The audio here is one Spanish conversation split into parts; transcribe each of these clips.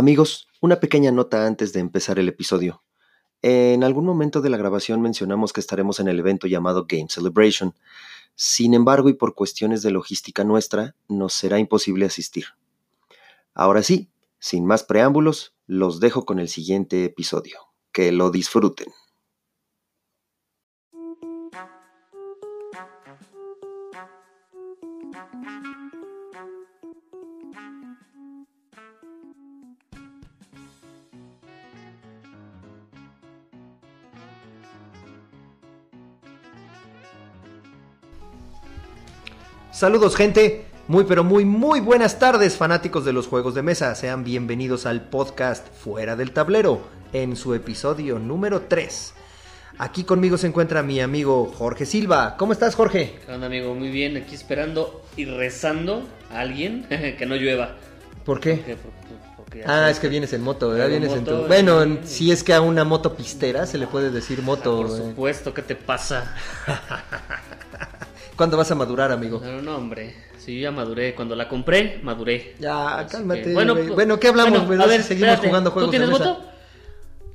Amigos, una pequeña nota antes de empezar el episodio. En algún momento de la grabación mencionamos que estaremos en el evento llamado Game Celebration. Sin embargo, y por cuestiones de logística nuestra, nos será imposible asistir. Ahora sí, sin más preámbulos, los dejo con el siguiente episodio. Que lo disfruten. Saludos gente, muy pero muy muy buenas tardes fanáticos de los juegos de mesa, sean bienvenidos al podcast Fuera del Tablero en su episodio número 3. Aquí conmigo se encuentra mi amigo Jorge Silva. ¿Cómo estás Jorge? ¿Qué onda amigo? Muy bien, aquí esperando y rezando a alguien que no llueva. ¿Por qué? Porque- porque- porque ya Ah, es que vienes en moto, ¿verdad? Vienes en tu... Bueno, eh. si es que a una moto pistera se le puede decir Ah, moto. Por eh. supuesto, ¿qué te pasa? ¿Cuándo vas a madurar, amigo? No, no, hombre. Si yo ya maduré. Cuando la compré, maduré. Ya, Así cálmate. que, bueno, pues, bueno, ¿qué hablamos? bueno, a ver, si seguimos espérate, jugando juegos ¿Tú tienes de mesa. voto?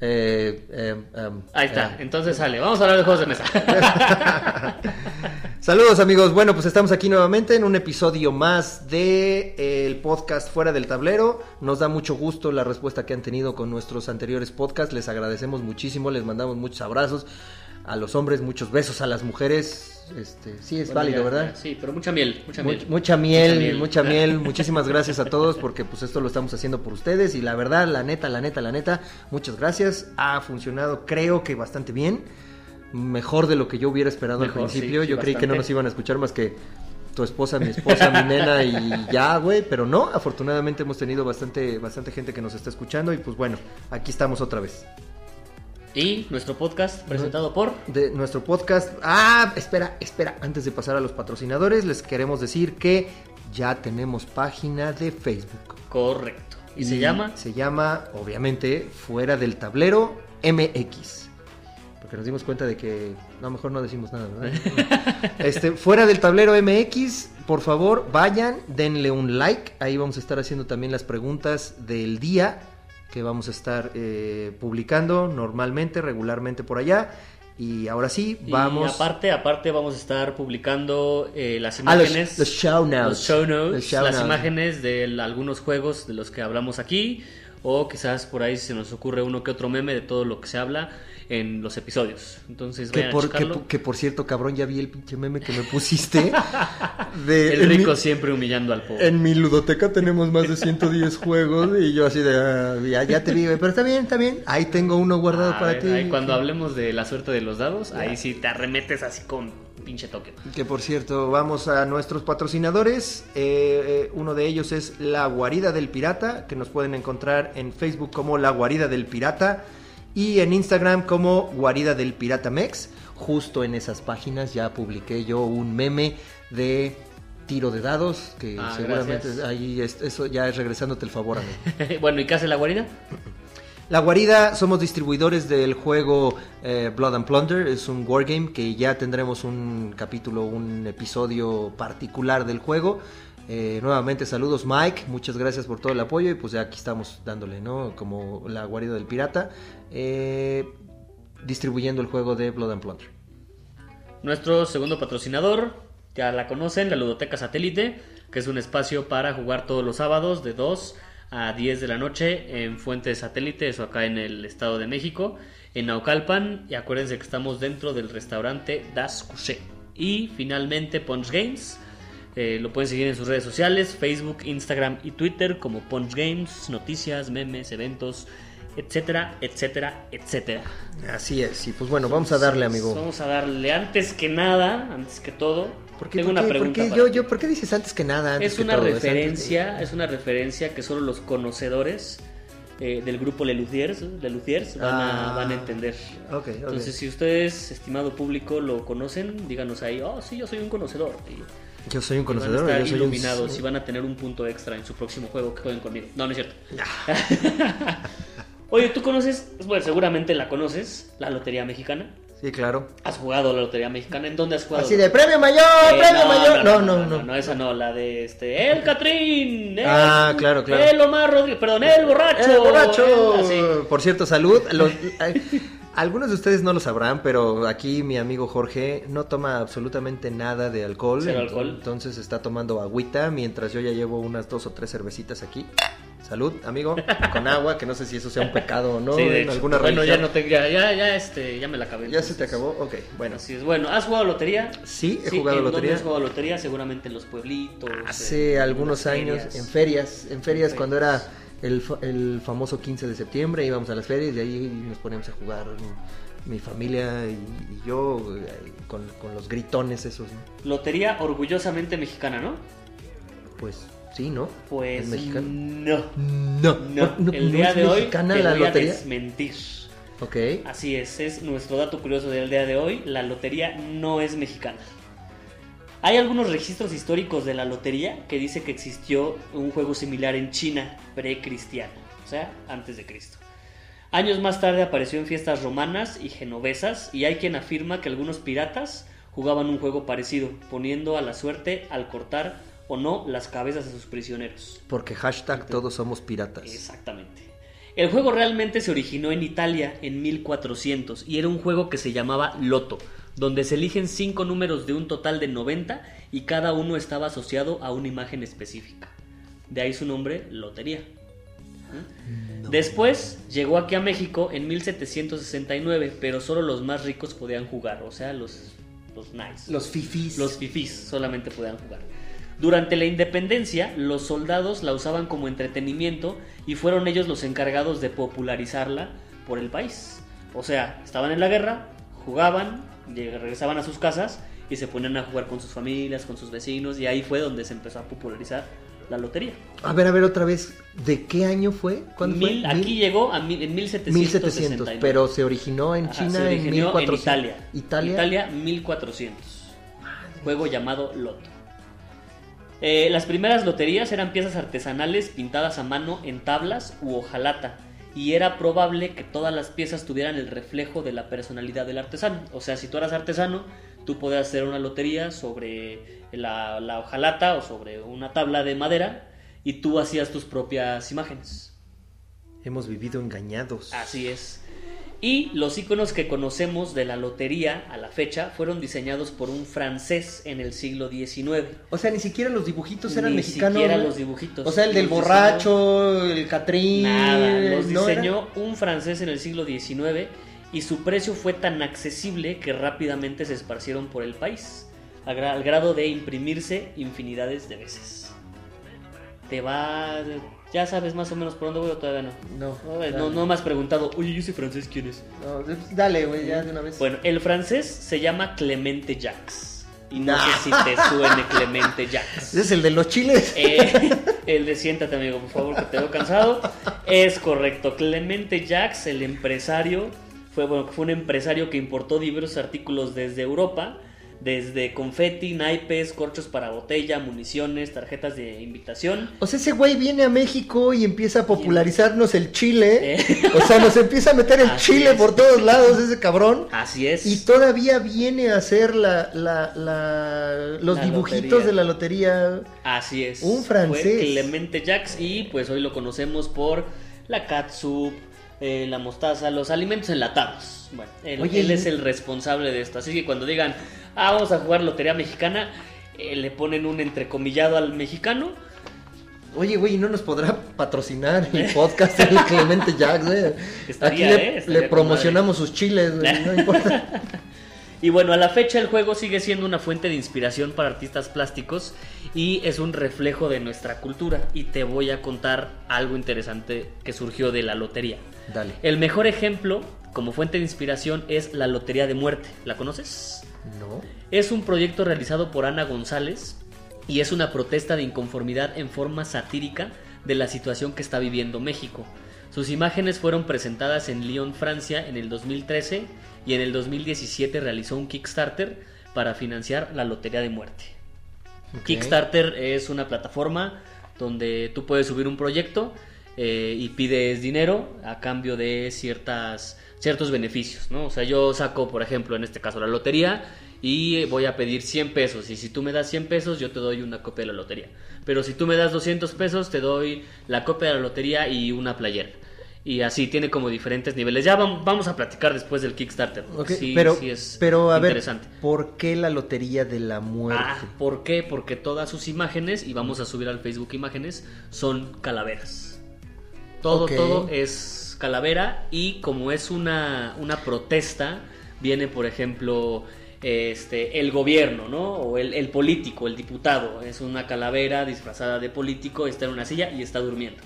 Eh, eh, Ahí está. Entonces sale. Vamos a hablar de juegos de mesa. Saludos amigos, bueno pues estamos aquí nuevamente en un episodio más de eh, el podcast Fuera del Tablero. Nos da mucho gusto la respuesta que han tenido con nuestros anteriores podcasts, les agradecemos muchísimo, les mandamos muchos abrazos a los hombres, muchos besos a las mujeres. Este, sí es Bueno, válido, ya, ¿verdad? ya, Sí, pero mucha miel. Mucha Much- miel. mucha miel, Mucha miel. mucha miel. Muchísimas gracias a todos porque pues esto lo estamos haciendo por ustedes y la verdad, la neta, la neta, la neta, muchas gracias. Ha funcionado creo que bastante bien. Mejor de lo que yo hubiera esperado Mejor, al principio. sí, sí, yo creí que no nos iban a escuchar más que tu esposa, mi esposa, mi nena y ya, güey, pero no, afortunadamente hemos tenido bastante bastante gente que nos está escuchando y pues bueno, aquí estamos otra vez. Y nuestro podcast presentado por. de nuestro podcast. Ah, espera, espera. Antes de pasar a los patrocinadores, les queremos decir que ya tenemos página de Facebook. Correcto. ¿Y se llama? Se llama, obviamente, Fuera del Tablero MX. Porque nos dimos cuenta de que. No, mejor no decimos nada, ¿verdad? este, Fuera del Tablero MX, por favor, vayan, denle un like. Ahí vamos a estar haciendo también las preguntas del día que vamos a estar eh, publicando normalmente, regularmente por allá. Y ahora sí, vamos. Y aparte, aparte vamos a estar publicando eh, las Ah, los- imágenes. los show notes. los show notes, Los show las notes. imágenes de algunos juegos de los que hablamos aquí. O quizás por ahí se nos ocurre uno que otro meme de todo lo que se habla en los episodios. Entonces Que vayan por, a que, por cierto, cabrón, ya vi el pinche meme que me pusiste. de, El mi- rico siempre humillando al pobre. En mi ludoteca tenemos más de 110 juegos y yo así de, ah, ya, ya te vi, güey, pero está bien, está bien. Ahí tengo uno guardado A para ver, ti. ahí cuando hablemos de la suerte de los dados, Ya. ahí sí te arremetes así con pinche toque. Que por cierto, vamos a nuestros patrocinadores. Eh, eh, uno de ellos es La Guarida del Pirata, que nos pueden encontrar en Facebook como La Guarida del Pirata y en Instagram como Guarida del Pirata Mex. Justo en esas páginas ya publiqué yo un meme de tiro de dados, que Ah, seguramente gracias. ahí es- eso ya es regresándote el favor, amigo. bueno, ¿y qué hace la guarida? La Guarida, somos distribuidores del juego eh, Blood and Plunder, es un wargame que ya tendremos un capítulo, un episodio particular del juego. Eh, nuevamente saludos Mike, muchas gracias por todo el apoyo y pues ya aquí estamos dándole, ¿no? Como la Guarida del Pirata, eh, distribuyendo el juego de Blood and Plunder. Nuestro segundo patrocinador, ya la conocen, la Ludoteca Satélite, que es un espacio para jugar todos los sábados de 2 a 10 de la noche en Fuente Satélite, eso acá en el Estado de México, en Naucalpan. Y acuérdense que estamos dentro del restaurante Das Couché. Y finalmente Punch Games. Eh, lo pueden seguir en sus redes sociales, Facebook, Instagram y Twitter como Punch Games, noticias, memes, eventos, etcétera, etcétera, etcétera. Así es, y pues bueno, vamos a darle amigo. Vamos a darle antes que nada, antes que todo. ¿Por qué, tengo por una qué- por pregunta. qué yo, yo, ¿Por qué dices antes que nada? antes es que una todo? referencia, es una referencia que solo los conocedores eh, del grupo Lelutiers, Lelutiers van, Ah. a, van a entender. Entonces, si ustedes, estimado público, lo conocen, díganos ahí, oh, sí, yo soy un conocedor. Y, yo soy un y van a conocedor, estar yo soy iluminados un... y van a tener un punto extra en su próximo juego que jueguen conmigo. No, no es cierto. Oye, ¿tú conoces? Bueno, seguramente la conoces, la Lotería Mexicana. Sí, claro. ¿Has jugado la Lotería Mexicana? ¿En dónde has jugado? Así de premio mayor, Eh, premio mayor. No, no, no. no, esa no, la de este. El Catrín. el- Ah, claro, claro. El Omar Rodríguez, perdón, el borracho. ¡Eh, borracho! el- así. Por cierto, salud. Los- algunos de ustedes no lo sabrán, pero aquí mi amigo Jorge no toma absolutamente nada de alcohol. Cero alcohol. Entonces está tomando agüita mientras yo ya llevo unas dos o tres cervecitas aquí. Salud, amigo, con agua, que no sé si eso sea un pecado o no Sí, en hecho. alguna Bueno, ya no te, ya, ya, ya, este, ya me la acabé. ¿Ya se te acabó? Ok, bueno. Así es. Bueno, ¿has jugado lotería? Sí, he jugado ¿en lotería. ¿Dónde has jugado lotería? Seguramente en los pueblitos. Hace en algunos años, ferias. en ferias, en ferias En cuando era el, el famoso 15 de septiembre, íbamos a las ferias y ahí nos poníamos a jugar mi familia y, y yo eh, con, con los gritones esos, ¿no? Lotería orgullosamente mexicana, ¿no? Pues sí, ¿no? Pues ¿Es mexicano? no. No, No, el día de hoy mexicana te la voy a lotería. desmentir. Ok. Así es, es nuestro dato curioso del día de hoy. La lotería no es mexicana. Hay algunos registros históricos de la lotería que dice que existió un juego similar en China precristiana, o sea, antes de Cristo. Años más tarde apareció en fiestas romanas y genovesas y hay quien afirma que algunos piratas jugaban un juego parecido, poniendo a la suerte al cortar o no las cabezas de sus prisioneros. Porque hashtag todos somos piratas. Exactamente. El juego realmente se originó en Italia en 1400 y era un juego que se llamaba Loto, donde se eligen cinco números de un total de 90 y cada uno estaba asociado a una imagen específica. De ahí su nombre, Lotería. Después llegó aquí a México en 1769, pero solo los más ricos podían jugar, o sea, los, los nice. Los fifis. Los fifís solamente podían jugar. Durante la independencia, los soldados la usaban como entretenimiento y fueron ellos los encargados de popularizarla por el país. O sea, estaban en la guerra, jugaban, regresaban a sus casas y se ponían a jugar con sus familias, con sus vecinos y ahí fue donde se empezó a popularizar la lotería. A ver, a ver otra vez. ¿De qué año fue? ¿Cuándo Mil- fue? aquí Mil- llegó a mil- en 1769. 1700, pero se originó en Ajá, China se en originó 1400. Italia. Italia. Italia 1400. Juego llamado Loto. Eh, las primeras loterías eran piezas artesanales pintadas a mano en tablas u hojalata. Y era probable que todas las piezas tuvieran el reflejo de la personalidad del artesano. O sea, si tú eras artesano, tú podías hacer una lotería sobre la, la hojalata o sobre una tabla de madera y tú hacías tus propias imágenes. Hemos vivido engañados. Así es. Y los iconos que conocemos de la lotería a la fecha fueron diseñados por un francés en el siglo XIX. O sea, ni siquiera los dibujitos eran Ni mexicanos. siquiera ¿no? los dibujitos. O sea, el del diseñó- borracho, el Catrín. Nada, los diseñó un francés en el siglo XIX y su precio fue tan accesible que rápidamente se esparcieron por el país, al grado de imprimirse infinidades de veces. Te va... Ya sabes más o menos por dónde voy o todavía no. No, No, no, me has preguntado, oye, ¿y ese francés quién es? No, dale, güey, ya de una vez. Bueno, el francés se llama Clemente Jacques. Y no sé si te suene Clemente Jacques. ¿Ese es el de los chiles? Eh, el de siéntate, amigo, por favor, que te veo cansado. Es correcto. Clemente Jacques, el empresario, fue, bueno, fue un empresario que importó diversos artículos desde Europa, desde confeti, naipes, corchos para botella, municiones, tarjetas de invitación. O sea, ese güey viene a México y empieza a popularizarnos el chile. Eh. O sea, nos empieza a meter el Así chile es. por todos lados, ese cabrón. Así es. Y todavía viene a hacer la, la, la- los La dibujitos lotería. de la lotería. Así es. Un francés. Fue Clemente Jacques y pues hoy lo conocemos por la catsup, eh, la mostaza, los alimentos enlatados. Bueno, él, Oye, él y- es el responsable de esto. Así que cuando digan, ah, vamos a jugar lotería mexicana, eh, le ponen un entrecomillado al mexicano. Oye, güey, ¿no nos podrá patrocinar el podcast del Clemente Jacks, güey? Estaría, Aquí eh, le, estaría le promocionamos sus chiles, güey, no importa. Y bueno, a la fecha el juego sigue siendo una fuente de inspiración para artistas plásticos y es un reflejo de nuestra cultura. Y te voy a contar algo interesante que surgió de la lotería. Dale. El mejor ejemplo como fuente de inspiración es la Lotería de Muerte. ¿La conoces? No. Es un proyecto realizado por Ana González y es una protesta de inconformidad en forma satírica de la situación que está viviendo México. Sus imágenes fueron presentadas en Lyon, Francia en el 2013 y en el 2017 realizó un Kickstarter para financiar la Lotería de Muerte. Kickstarter es una plataforma donde tú puedes subir un proyecto, eh, y pides dinero a cambio de ciertas, ciertos beneficios, ¿no? O sea, yo saco, por ejemplo, en este caso la lotería y voy a pedir 100 pesos y si tú me das 100 pesos yo te doy una copia de la lotería. Pero si tú me das 200 pesos te doy la copia de la lotería y una playera. Y así tiene como diferentes niveles. Ya vam- vamos a platicar después del Kickstarter. Sí, pero, sí es pero a ver, interesante. ¿por qué la lotería de la muerte? Ah, ¿por qué? Porque todas sus imágenes, y vamos a subir al Facebook imágenes, son calaveras. Todo, todo es calavera y como es una, una protesta, viene por ejemplo este, el gobierno, ¿no? O el, el político, el diputado. Es una calavera disfrazada de político, está en una silla y está durmiendo.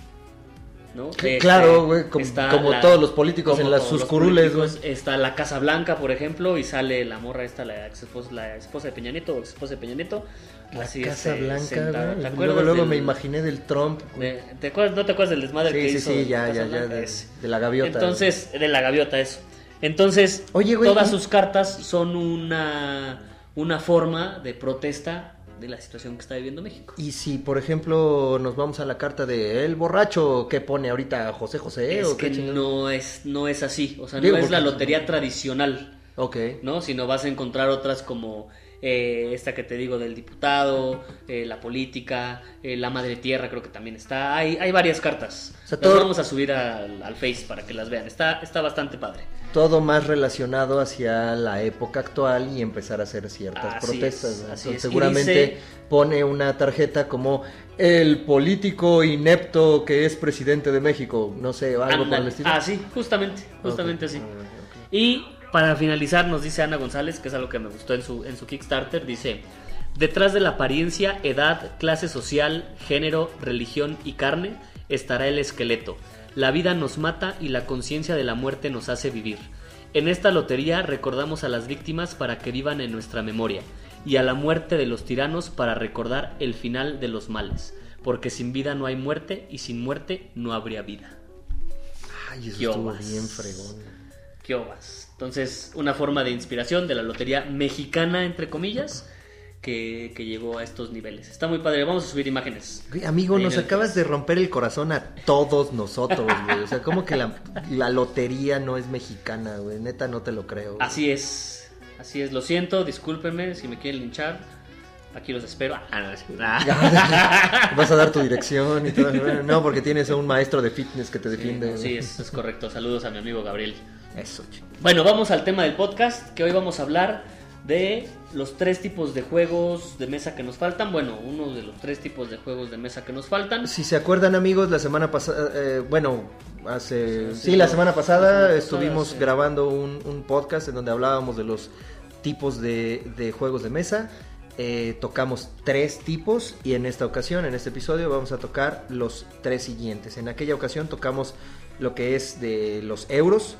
¿no? Este, claro, güey, como- todos los políticos en las- sus curules, políticos, Está la Casa Blanca, por ejemplo, y sale la morra esta, la ex esposa, la esposa de Peña Nieto o ex esposa de Peña Nieto. La así, Casa Blanca, güey. ¿Te Luego, luego me imaginé del Trump. de- ¿te acuerdas- ¿No te acuerdas del desmadre que Sí, sí, hizo? sí, en ya, ya, ya, de, la gaviota. Entonces, de la gaviota, eso. Entonces, Oye, güey, todas sus cartas son una, una forma de protesta de la situación que está viviendo México. Y si, por ejemplo, nos vamos a la carta de El Borracho, ¿qué pone ahorita José José? es o que no es, no es así, o sea, Digo, no es la lotería tradicional, Ok. ¿no? Sino vas a encontrar otras como eh, esta que te digo del diputado, eh, la política, eh, la madre tierra creo que también está. Hay, hay varias cartas. O sea, Las todo- vamos a subir al, al Face para que las vean. Está, está bastante padre. Todo más relacionado hacia la época actual y empezar a hacer ciertas Así protestas. así Entonces, seguramente dice- pone una tarjeta como el político inepto que es presidente de México. No sé, algo por el estilo. Ah, sí, justamente, justamente Ok. así. Ah, ok. Y para finalizar nos dice Ana González, que es algo que me gustó en su, en su Kickstarter, dice, detrás de la apariencia, edad, clase social, género, religión y carne, estará el esqueleto. La vida nos mata y la conciencia de la muerte nos hace vivir. En esta lotería recordamos a las víctimas para que vivan en nuestra memoria y a la muerte de los tiranos para recordar el final de los males, porque sin vida no hay muerte y sin muerte no habría vida. Ay, eso ¿Qué estuvo bien fregón. ¿Qué obas? Entonces, una forma de inspiración de la lotería mexicana, entre comillas, que, que llegó a estos niveles. Está muy padre. Vamos a subir imágenes. Amigo, nos acabas de romper el corazón a todos nosotros, güey. O sea, como que la, la lotería no es mexicana, güey. Neta, no te lo creo. güey. Así es. Así es. Lo siento, discúlpenme si me quieren linchar. Aquí los espero. Ah, ah. Vas a dar tu dirección y todo. No, porque tienes a un maestro de fitness que te defiende. Sí, güey. es, es correcto. Saludos a mi amigo Gabriel. Eso. Bueno, vamos al tema del podcast, que hoy vamos a hablar de los tres tipos de juegos de mesa que nos faltan. Bueno, uno de los tres tipos de juegos de mesa que nos faltan. Si se acuerdan, amigos, la semana pasada, eh, bueno, hace, Sí, sí, la semana la pasada estuvimos sí. grabando un, un podcast en donde hablábamos de los tipos de, de juegos de mesa. Eh, tocamos tres tipos y en esta ocasión, en este episodio, vamos a tocar los tres siguientes. En aquella ocasión tocamos lo que es de los euros,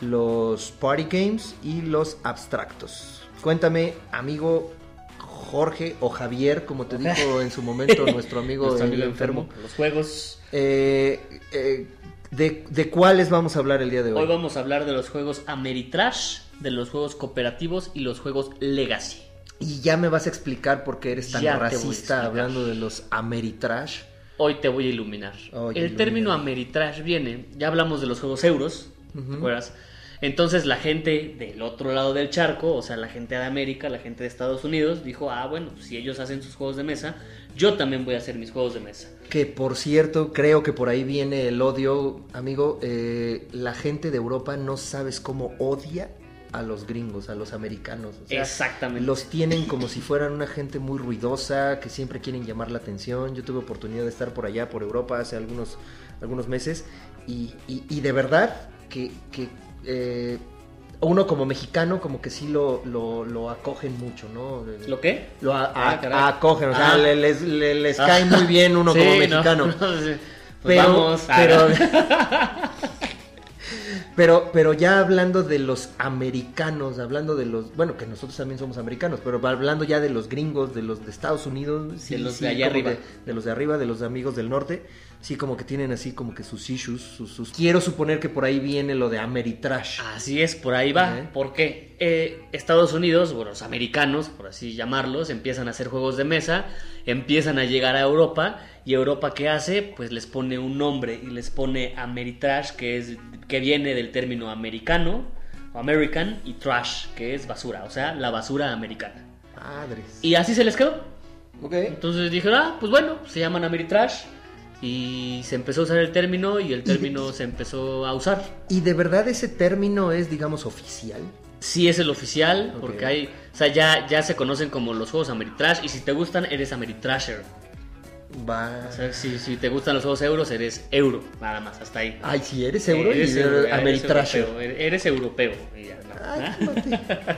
los party games y los abstractos. Cuéntame, amigo Jorge o Javier, como te dijo en su momento nuestro amigo, Nuestro el amigo enfermo. enfermo. Los juegos. Eh, eh, de, de cuáles vamos a hablar el día de hoy? Hoy vamos a hablar de los juegos Ameritrash, de los juegos cooperativos y los juegos Legacy. Y ya me vas a explicar por qué eres tan Ya racista hablando de los Ameritrash. Hoy te voy a iluminar. El término Ameritrash viene, ya hablamos de los juegos euros, ¿te acuerdas? Entonces la gente del otro lado del charco, o sea, la gente de América, la gente de Estados Unidos, dijo, ah, bueno, pues si ellos hacen sus juegos de mesa, yo también voy a hacer mis juegos de mesa. Que por cierto, creo que por ahí viene el odio, amigo. eh, la gente de Europa no sabes cómo odia a los gringos, a los americanos. O sea, Exactamente. Los tienen como si fueran una gente muy ruidosa, que siempre quieren llamar la atención. Yo tuve oportunidad de estar por allá, por Europa, hace algunos, algunos meses. Y, y- y de verdad que, que, eh, uno como mexicano como que sí lo, lo, lo acogen mucho, ¿no? ¿Lo qué? Lo a- Ah, a- acogen, o sea, Ah. le- les, le- les Ah. cae muy bien uno Sí, como no, mexicano. no, sí. Pues pero, vamos. pero, Pero, pero ya hablando de los americanos, hablando de los, bueno, que nosotros también somos americanos, pero hablando ya de los gringos, de los de Estados Unidos, sí, De los de allá arriba. De, de los de arriba, de los amigos del norte, sí, como que tienen así como que sus issues, sus, sus- Quiero suponer que por ahí viene lo de Ameritrash. Así es, por ahí va. Ok. Porque eh, Estados Unidos, bueno, los americanos, por así llamarlos, empiezan a hacer juegos de mesa, empiezan a llegar a Europa y Europa qué hace? Pues les pone un nombre y les pone Ameritrash, que es que viene del término americano, American y trash, que es basura, o sea, la basura americana. Madres. Y así se les quedó. Ok. Entonces dijeron, ah, pues bueno, se llaman Ameritrash y se empezó a usar el término y el término se empezó a usar. ¿Y de verdad ese término es, digamos, oficial? Sí es el oficial, porque hay, o sea, ya, ya se conocen como los juegos Ameritrash y si te gustan eres Ameritrasher. Va. O sea, si, si te gustan los juegos euros eres euro, nada más, hasta ahí. Ay, si eres euro Eres y euro- eres Ameritrasher. europeo, eres- Eres europeo. y ya, ¿no? Ay.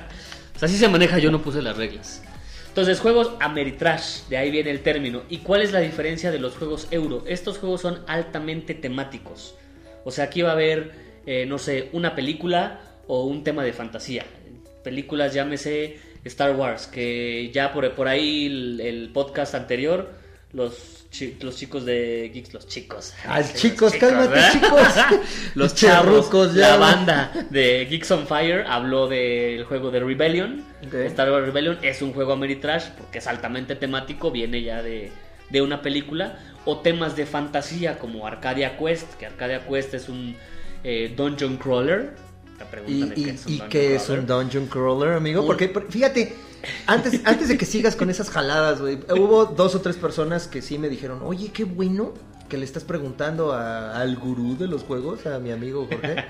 O sea, así se maneja, yo no puse las reglas. Entonces, juegos Ameritrash, de ahí viene el término. ¿Y cuál es la diferencia de los juegos euro? Estos juegos son altamente temáticos. O sea, aquí va a haber, eh, no sé, una película o un tema de fantasía. Películas, llámese Star Wars, que ya por, por ahí el, podcast anterior, los, los chicos de Geeks, los chicos. Sí, los chicos, cálmate, chicos. los Charrucos ya. la banda de Geeks on Fire habló del juego de Rebellion. Ok. Star Wars Rebellion es un juego Ameritrash porque es altamente temático, viene ya de, de una película. O temas de fantasía como Arcadia Quest, que Arcadia Quest es un eh, dungeon crawler. La ¿Y, pregunta de y- qué es un y dungeon qué es un dungeon crawler, amigo? Porque, por- fíjate, antes, antes de que sigas con esas jaladas, güey, hubo dos o tres personas que sí me dijeron, oye, qué bueno que le estás preguntando a- al gurú de los juegos, a mi amigo Jorge,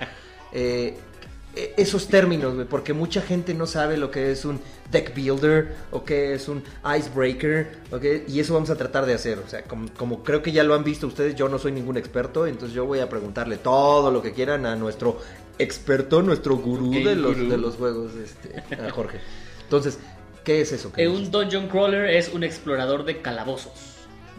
eh, e- esos términos, güey, porque mucha gente no sabe lo que es un deck builder o qué es un icebreaker. Y eso vamos a tratar de hacer, o sea, como, como creo que ya lo han visto ustedes, yo no soy ningún experto, entonces yo voy a preguntarle todo lo que quieran a nuestro experto, nuestro gurú Ok, de los, gurú. de los juegos, este, a Jorge. Entonces, ¿qué es eso? que Eh, un dungeon crawler es un explorador de calabozos.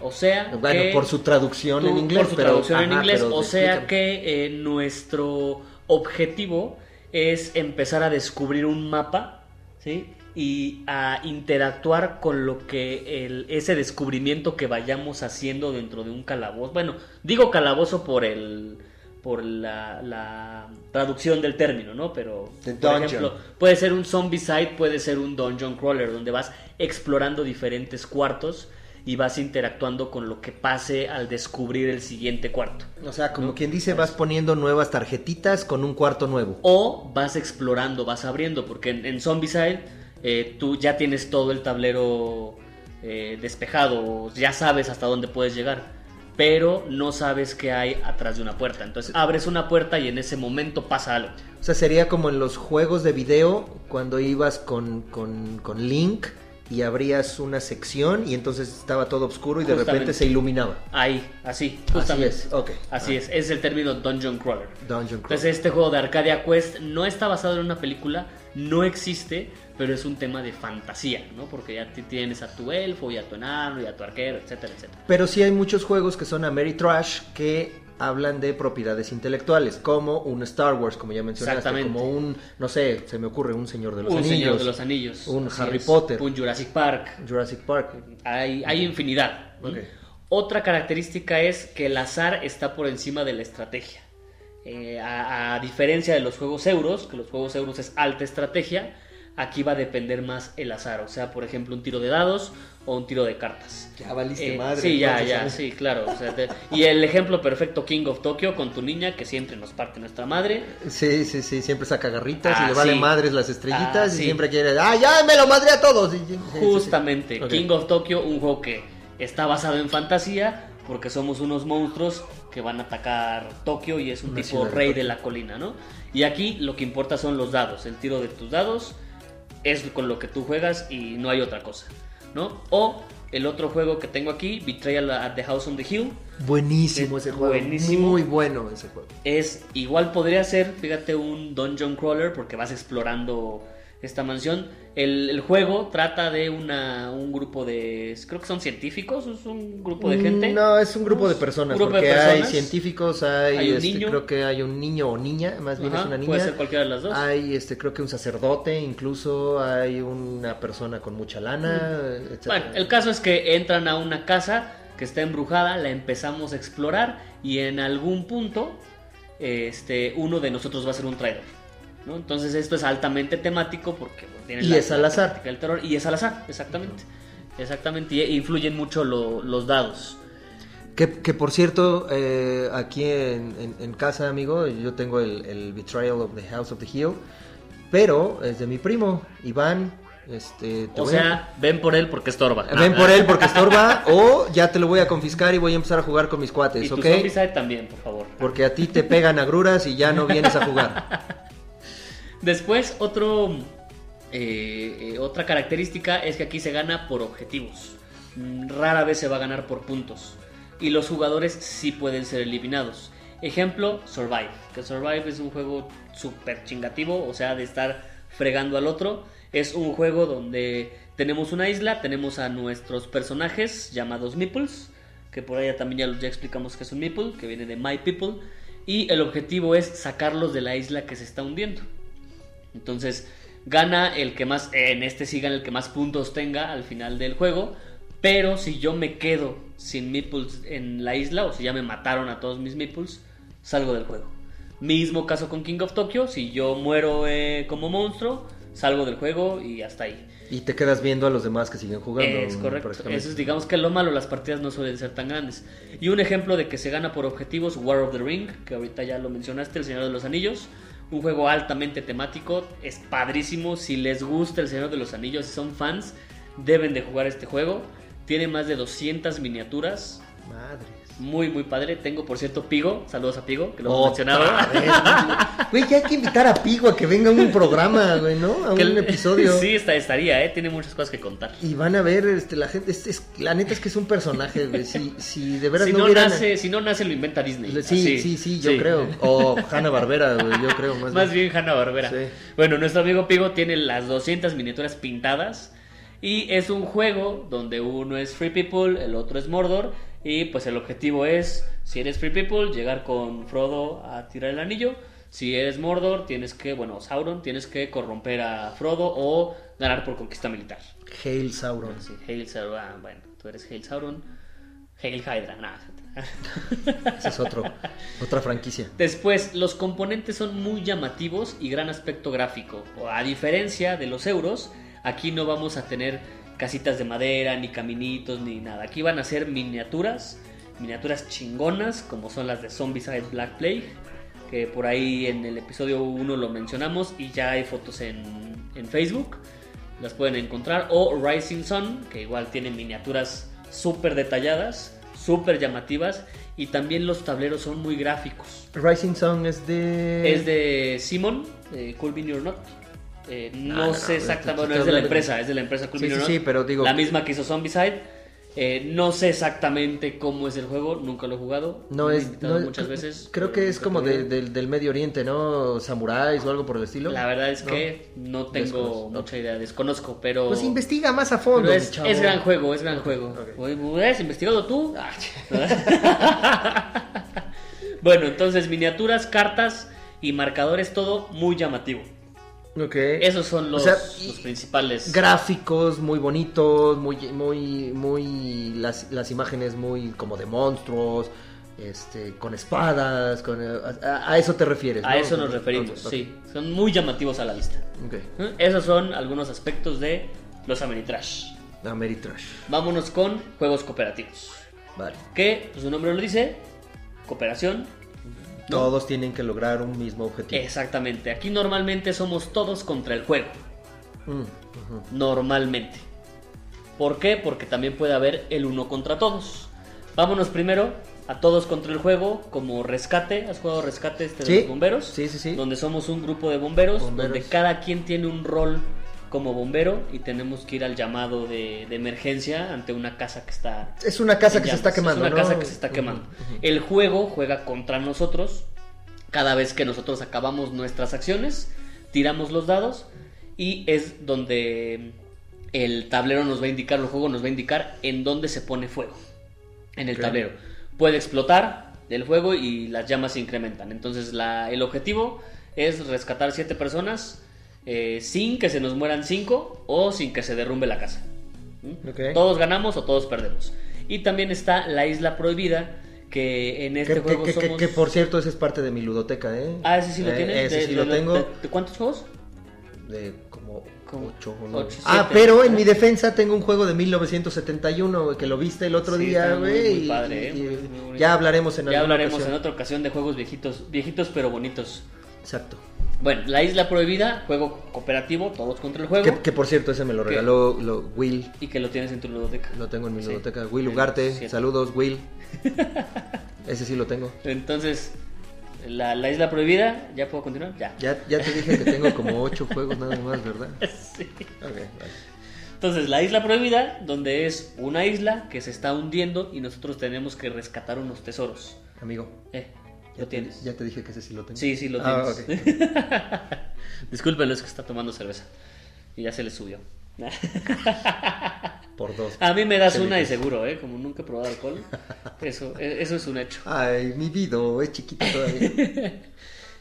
O sea, Bueno, que- por su traducción en inglés. Por su pero- traducción en inglés. O sea explícame. que eh, nuestro objetivo es empezar a descubrir un mapa, ¿sí? Y a interactuar con lo que el, ese descubrimiento que vayamos haciendo dentro de un calabozo. Bueno, digo calabozo por el por la, la traducción del término, ¿no? Pero, por dungeon. ejemplo, puede ser un zombie site, puede ser un dungeon crawler, donde vas explorando diferentes cuartos y vas interactuando con lo que pase al descubrir el siguiente cuarto. O sea, como ¿no? quien dice, vas poniendo nuevas tarjetitas con un cuarto nuevo. O vas explorando, vas abriendo, porque en, en Zombicide eh, tú ya tienes todo el tablero eh, despejado, ya sabes hasta dónde puedes llegar, pero no sabes qué hay atrás de una puerta. Entonces abres una puerta y en ese momento pasa algo. O sea, sería como en los juegos de video cuando ibas con, con, Link y abrías una sección y entonces estaba todo oscuro y de Justamente. repente se iluminaba. Ahí, así, Así justamente. es, ok. Así es, es el término Dungeon Crawler. Dungeon Crawl. Entonces este juego de Arcadia Quest no está basado en una película, no existe, pero es un tema de fantasía, ¿no? Porque ya ti- tienes a tu elfo y a tu enano y a tu arquero, etcétera, etcétera. Pero sí hay muchos juegos que son Ameritrash que hablan de propiedades intelectuales, como un Star Wars, como ya mencionaste, como un, no sé, se me ocurre un Señor de los un Anillos, Señor de los Anillos. un así Harry es, Potter. Un Jurassic Park. Jurassic Park. Hay, hay infinidad. Otra característica es que el azar está por encima de la estrategia. Eh, a, a diferencia de los juegos euros, que los juegos euros es alta estrategia, aquí va a depender más el azar. O sea, por ejemplo, un tiro de dados o un tiro de cartas. Ya valiste Eh, madre. Sí, ya, ya, sí, claro. o sea, te- y el ejemplo perfecto, King of Tokyo, con tu niña, que siempre nos parte nuestra madre. Sí, sí, sí, siempre saca garritas y Ah, le vale sí. madres las estrellitas Ah, y sí. siempre quiere, ah, ya me lo madre a todos. Sí. Justamente. King of Tokyo, un juego que está basado en fantasía, porque somos unos monstruos que van a atacar Tokio y es un Una tipo de rey Tokio. de la colina, ¿no? Y aquí lo que importa son los dados, el tiro de tus dados es con lo que tú juegas y no hay otra cosa, ¿no? O el otro juego que tengo aquí, Betrayal at the House on the Hill, Buenísimo Es ese juego. buenísimo. Muy bueno ese juego. es igual podría ser, fíjate, un dungeon crawler porque vas explorando esta mansión. El, el juego trata de una, un grupo de, creo que son científicos, es un grupo de gente. Mm, No, es un grupo de personas, grupo de porque hay personas. científicos, hay, Hay un este, niño. creo que hay un niño o niña, más bien Ajá, es una niña. puede ser cualquiera de las dos. Hay, este, creo que un sacerdote, incluso hay una persona con mucha lana, etcétera. Bueno, el caso es que entran a una casa que está embrujada, la empezamos a explorar y en algún punto este, uno de nosotros va a ser un traidor. ¿No? Entonces esto es altamente temático porque bueno, tiene Y la- es al azar. del terror y es al azar, exactamente. Exactamente, y influyen mucho lo- los dados. Que, que por cierto, eh, aquí en, en- en casa, amigo, yo tengo el, el Betrayal of the House of the Hill, pero es de mi primo, Iván. Este, te O voy sea, ven por él porque estorba. ven por él porque estorba, o ya te lo voy a confiscar y voy a empezar a jugar con mis cuates, Y ¿ok? también, por favor. Porque a ti te pegan agruras y ya no vienes a jugar. Después, otro, eh, eh, otra característica es que aquí se gana por objetivos. Mm, Rara vez se va a ganar por puntos. Y los jugadores sí pueden ser eliminados. Ejemplo, Survive. Que Survive es un juego súper chingativo, o sea, de estar fregando al otro. Es un juego donde tenemos una isla, tenemos a nuestros personajes llamados Meeples, que por allá también ya, ya explicamos que es un Meeple, que viene de My People. Y el objetivo es sacarlos de la isla que se está hundiendo. Entonces, gana el que más, en este sí gana el que más puntos tenga al final del juego. Pero si yo me quedo sin meeples en la isla, o si ya me mataron a todos mis meeples, salgo del juego. Mismo caso con King of Tokyo, si yo muero eh, como monstruo, salgo del juego y hasta ahí. Y te quedas viendo a los demás que siguen jugando. Es correcto. Eso es, digamos que lo malo, las partidas no suelen ser tan grandes. Y un ejemplo de que se gana por objetivos, War of the Ring, que ahorita ya lo mencionaste, El Señor de los Anillos. Un juego altamente temático, es padrísimo. Si les gusta El Señor de los Anillos, si son fans, deben de jugar este juego. Tiene más de 200 miniaturas. Madres. Muy, muy padre. Tengo, por cierto, Pigo. Saludos a Pigo, que lo hemos mencionado. Güey, ya hay que invitar a Pigo a que venga a un programa, güey, ¿no? A un el- episodio. sí, está, estaría, ¿eh? Tiene muchas cosas que contar. Y van a ver, este, la gente, es, es- la neta es que es un personaje, güey. Si, si de veras Si no, no, hubieran... nace, si no nace, lo inventa Disney. Sí, Así. sí, sí, yo creo. O Hanna Barbera, güey, yo creo más, Más bien Hanna Barbera. Sí. Bueno, nuestro amigo Pigo tiene las 200 miniaturas pintadas. Y es un juego donde uno es Free People, el otro es Mordor. Y pues el objetivo es, si eres Free People, llegar con Frodo a tirar el anillo. Si eres Mordor, tienes que, bueno, Sauron, tienes que corromper a Frodo o ganar por conquista militar. Hail Sauron. Sí, Hail Sauron, ah, bueno, tú eres Hail Sauron. Hail Hydra, nada. Ese es otro, otra franquicia. Después, los componentes son muy llamativos y gran aspecto gráfico. A diferencia de los euros, aquí no vamos a tener casitas de madera, ni caminitos, ni nada. Aquí van a ser miniaturas, miniaturas chingonas, como son las de Zombicide Black Plague, que por ahí en el episodio 1 lo mencionamos y ya hay fotos en, en Facebook. Las pueden encontrar. O Rising Sun, que igual tiene miniaturas súper detalladas, súper llamativas. Y también los tableros son muy gráficos. Rising Sun es de... Es de Simon, eh, Cool Bean or Not. Eh, no, Ah, no, sé no, exactamente, te- te bueno, es de la empresa, es de la empresa Cool Sí, sí, pero digo- La misma que hizo Zombicide. Eh, no sé exactamente cómo es el juego, nunca lo he jugado. No me es... no- muchas veces. Creo que es como de- del- del Medio Oriente, ¿no? Samuráis o algo por el estilo. La verdad es que no tengo mucha idea, desconozco, pero... Pues investiga más a fondo, es, gran juego, es gran juego. Ok. Oye, ¿Has investigado tú? bueno, entonces miniaturas, cartas y marcadores, todo muy llamativo. Ok. Esos son los, O sea, los principales. Gráficos muy bonitos, muy, muy, muy, las, las imágenes muy como de monstruos, este, con espadas, con, a, a eso te refieres, A ¿no? eso nos referimos, sí. Son muy llamativos a la vista. Ok. ¿Eh? Esos son algunos aspectos de los Ameritrash. Ameritrash. Vámonos con juegos cooperativos. Vale. Que, pues su nombre lo dice, cooperación. ¿No? Todos tienen que lograr un mismo objetivo. Exactamente. Aquí normalmente somos todos contra el juego. Mm. Normalmente. ¿Por qué? Porque también puede haber el uno contra todos. Vámonos primero a todos contra el juego como rescate. ¿Has jugado rescate este de Sí. los bomberos? Sí, sí, sí. Donde somos un grupo de bomberos, Bomberos. donde cada quien tiene un rol como bombero y tenemos que ir al llamado de, de emergencia ante una casa que está Es una casa que se está quemando, Es una ¿no? casa que se está quemando. El juego juega contra nosotros. Cada vez que nosotros acabamos nuestras acciones, tiramos los dados y es donde el tablero nos va a indicar, el juego nos va a indicar en dónde se pone fuego en el tablero. Puede explotar el fuego y las llamas se incrementan. Entonces la- el objetivo es rescatar siete personas eh, sin que se nos mueran cinco o sin que se derrumbe la casa. ¿Mm? Todos ganamos o todos perdemos. Y también está la isla prohibida que en este Que, juego que- somos... que, por cierto, ese es parte de mi ludoteca, ¿eh? Ah, ese sí lo Eh, tienes. Ese de, sí de lo tengo. de- de cuántos juegos? De como Como 8 o ocho, 9. siete. Ah, pero en mi defensa tengo un juego de 1971, güey, que lo viste el otro Sí, día, muy- güey. y- padre, ¿eh? y- Muy- bonito. ya hablaremos en Ya hablaremos ocasión. en otra ocasión de juegos viejitos, viejitos pero bonitos. Exacto. Bueno, la isla prohibida, juego cooperativo, todos contra el juego. Que, que por cierto, ese me lo regaló lo- Will. Y que lo tienes en tu ludoteca. Lo tengo en mi Sí. ludoteca. Will Ugarte, saludos, Will. ese sí lo tengo. Entonces, la, la isla prohibida, ¿ya puedo continuar? Ya. Ya, ya te dije que tengo como 8 juegos nada más, ¿verdad? Sí. Ok, vale. Entonces, la isla prohibida, donde es una isla que se está hundiendo y nosotros tenemos que rescatar unos tesoros. Amigo, Eh, ¿lo te, tienes? ya te dije que ese sí lo tengo. Sí, sí, lo Ah, tienes. ok. Discúlpenlo, es que está tomando cerveza. Y ya se le subió. Por dos. A mí me das una y seguro, ¿eh? Como nunca he probado alcohol. Eso, e- eso es un hecho. Ay, mi vida es chiquito todavía.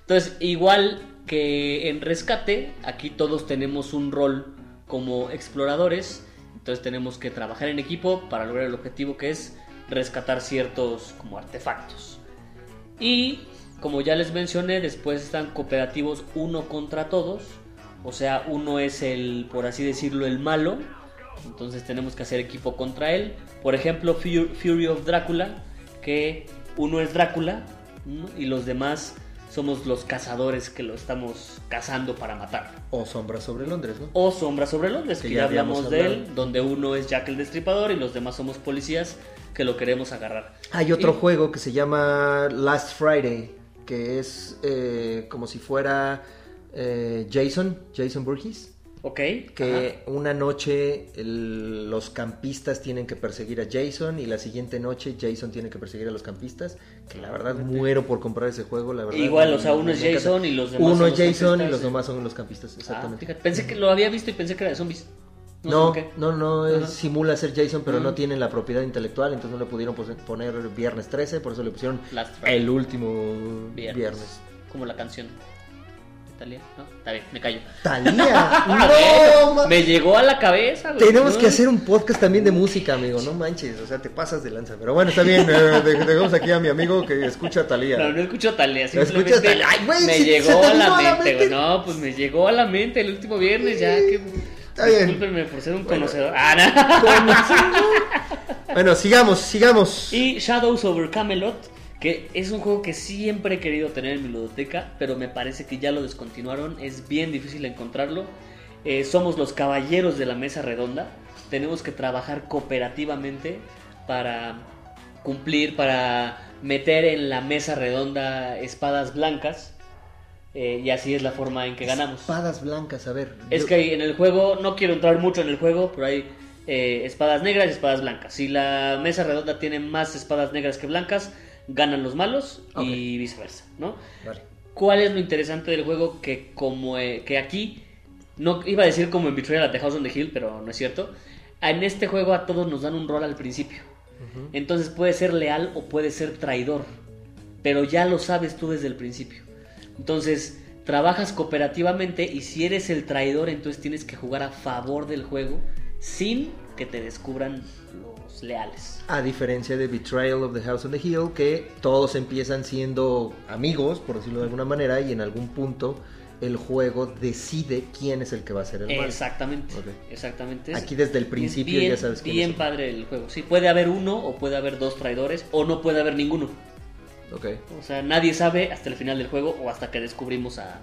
Entonces, igual que en rescate, aquí todos tenemos un rol como exploradores. Entonces tenemos que trabajar en equipo para lograr el objetivo que es rescatar ciertos como artefactos. Y como ya les mencioné, después están cooperativos uno contra todos. O sea, uno es el, por así decirlo, el malo. Entonces tenemos que hacer equipo contra él. Por ejemplo, Fu- Fury of Drácula, que uno es Drácula y los demás somos los cazadores que lo estamos cazando para matar. O Sombra sobre Londres, ¿no? O Sombra sobre Londres, que, Que ya hablamos de él, donde uno es Jack el Destripador y los demás somos policías que lo queremos agarrar. Hay otro Y- juego que se llama Last Friday, que es eh, como si fuera eh, Jason, Jason Burgess, Ok. que una noche el- los campistas tienen que perseguir a Jason y la siguiente noche Jason tiene que perseguir a los campistas, que la verdad muero por comprar ese juego, la verdad. Igual, o sea, uno es. Jason y los demás Uno son es los Jason y campistas, los sí. demás son los campistas, Ah, exactamente. pensé que lo había visto y pensé que era de zombies. No, no, no, simula ser Jason, pero no Mm. tienen la propiedad intelectual, entonces no le pudieron poner viernes 13, por eso le pusieron Last el último Viernes. viernes. Como la canción. Italia, ¿no? Está bien, me callo. Talía, no, me llegó a la cabeza. güey. tenemos No. que hacer un podcast también de música, amigo, no manches, o sea, te pasas de lanza, pero bueno, está bien, eh, de- dejamos aquí a mi amigo que escucha a Talía. No, no escucho Talía, ¿No escuchas simplemente Thalía? Ay, güey, me si- llegó a la a mente. güey. No, pues me llegó a la mente el último viernes, ya que... Está bien. Discúlpenme por ser un conocedor. Ah, no. Bueno, sigamos, sigamos. Y Shadows over Camelot, que es un juego que siempre he querido tener en mi ludoteca, pero me parece que ya lo descontinuaron, es bien difícil encontrarlo. Eh, somos los caballeros de la mesa redonda, tenemos que trabajar cooperativamente para cumplir, para meter en la mesa redonda espadas blancas. eh, y así es la forma en que ganamos. Espadas blancas, a ver. Es yo- que en el juego, no quiero entrar mucho en el juego, pero hay eh, espadas negras y espadas blancas. Si la mesa redonda tiene más espadas negras que blancas, ganan los malos y viceversa, ¿no? Vale. ¿Cuál es lo interesante del juego? Que como eh, que aquí, no iba a decir como en Betrayal at the House on the Hill, pero no es cierto. En este juego a todos nos dan un rol al principio. Entonces puede ser leal o puede ser traidor. Pero ya lo sabes tú desde el principio. Entonces trabajas cooperativamente y si eres el traidor entonces tienes que jugar a favor del juego sin que te descubran leales. A diferencia de Betrayal of the House on the Hill, que todos empiezan siendo amigos, por decirlo de alguna manera, y en algún punto el juego decide quién es el que va a ser el mal. Exactamente. Exactamente. Aquí desde el principio bien, ya sabes quién Bien es. padre el juego. Sí, puede haber uno o puede haber dos traidores o no puede haber ninguno. Ok. O sea, nadie sabe hasta el final del juego o hasta que descubrimos a-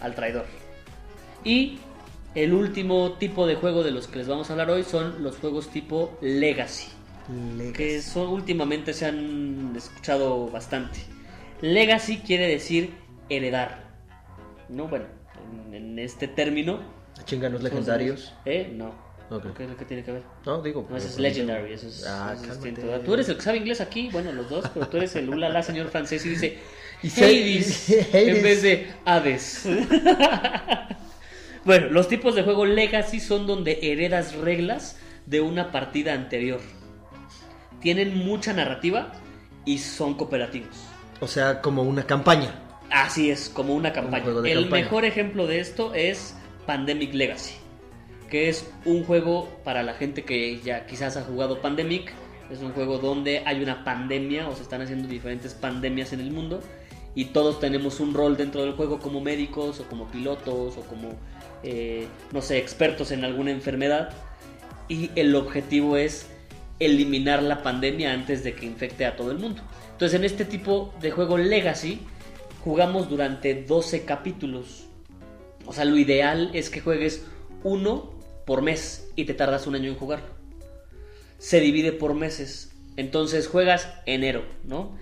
al traidor. Y el último tipo de juego de los que les vamos a hablar hoy son los juegos tipo Legacy. Legacy. Que son, últimamente se han escuchado bastante. Legacy quiere decir heredar. No, bueno, en, en este término. Chinganos legendarios. ¿Eh? No. Ok. ¿Qué es lo que tiene que ver? No, digo. No, pues, ese es no, Legendary, eso es, Ah, eso es distinto. Tú eres el que sabe inglés aquí, bueno, los dos, pero tú eres el ulala señor francés y dice Hades. en vez de Hades. Bueno, los tipos de juego Legacy son donde heredas reglas de una partida anterior. Tienen mucha narrativa y son cooperativos. O sea, como una campaña. Así es, como una campaña. El campaña. mejor ejemplo de esto es Pandemic Legacy, que es un juego para la gente que ya quizás ha jugado Pandemic. Es un juego donde hay una pandemia o se están haciendo diferentes pandemias en el mundo y todos tenemos un rol dentro del juego como médicos o como pilotos o como, eh, no sé, expertos en alguna enfermedad. Y el objetivo es eliminar la pandemia antes de que infecte a todo el mundo. Entonces en este tipo de juego Legacy jugamos durante 12 capítulos. O sea, lo ideal es que juegues uno por mes y te tardas un año en jugarlo. Se divide por meses. Entonces juegas enero, ¿no?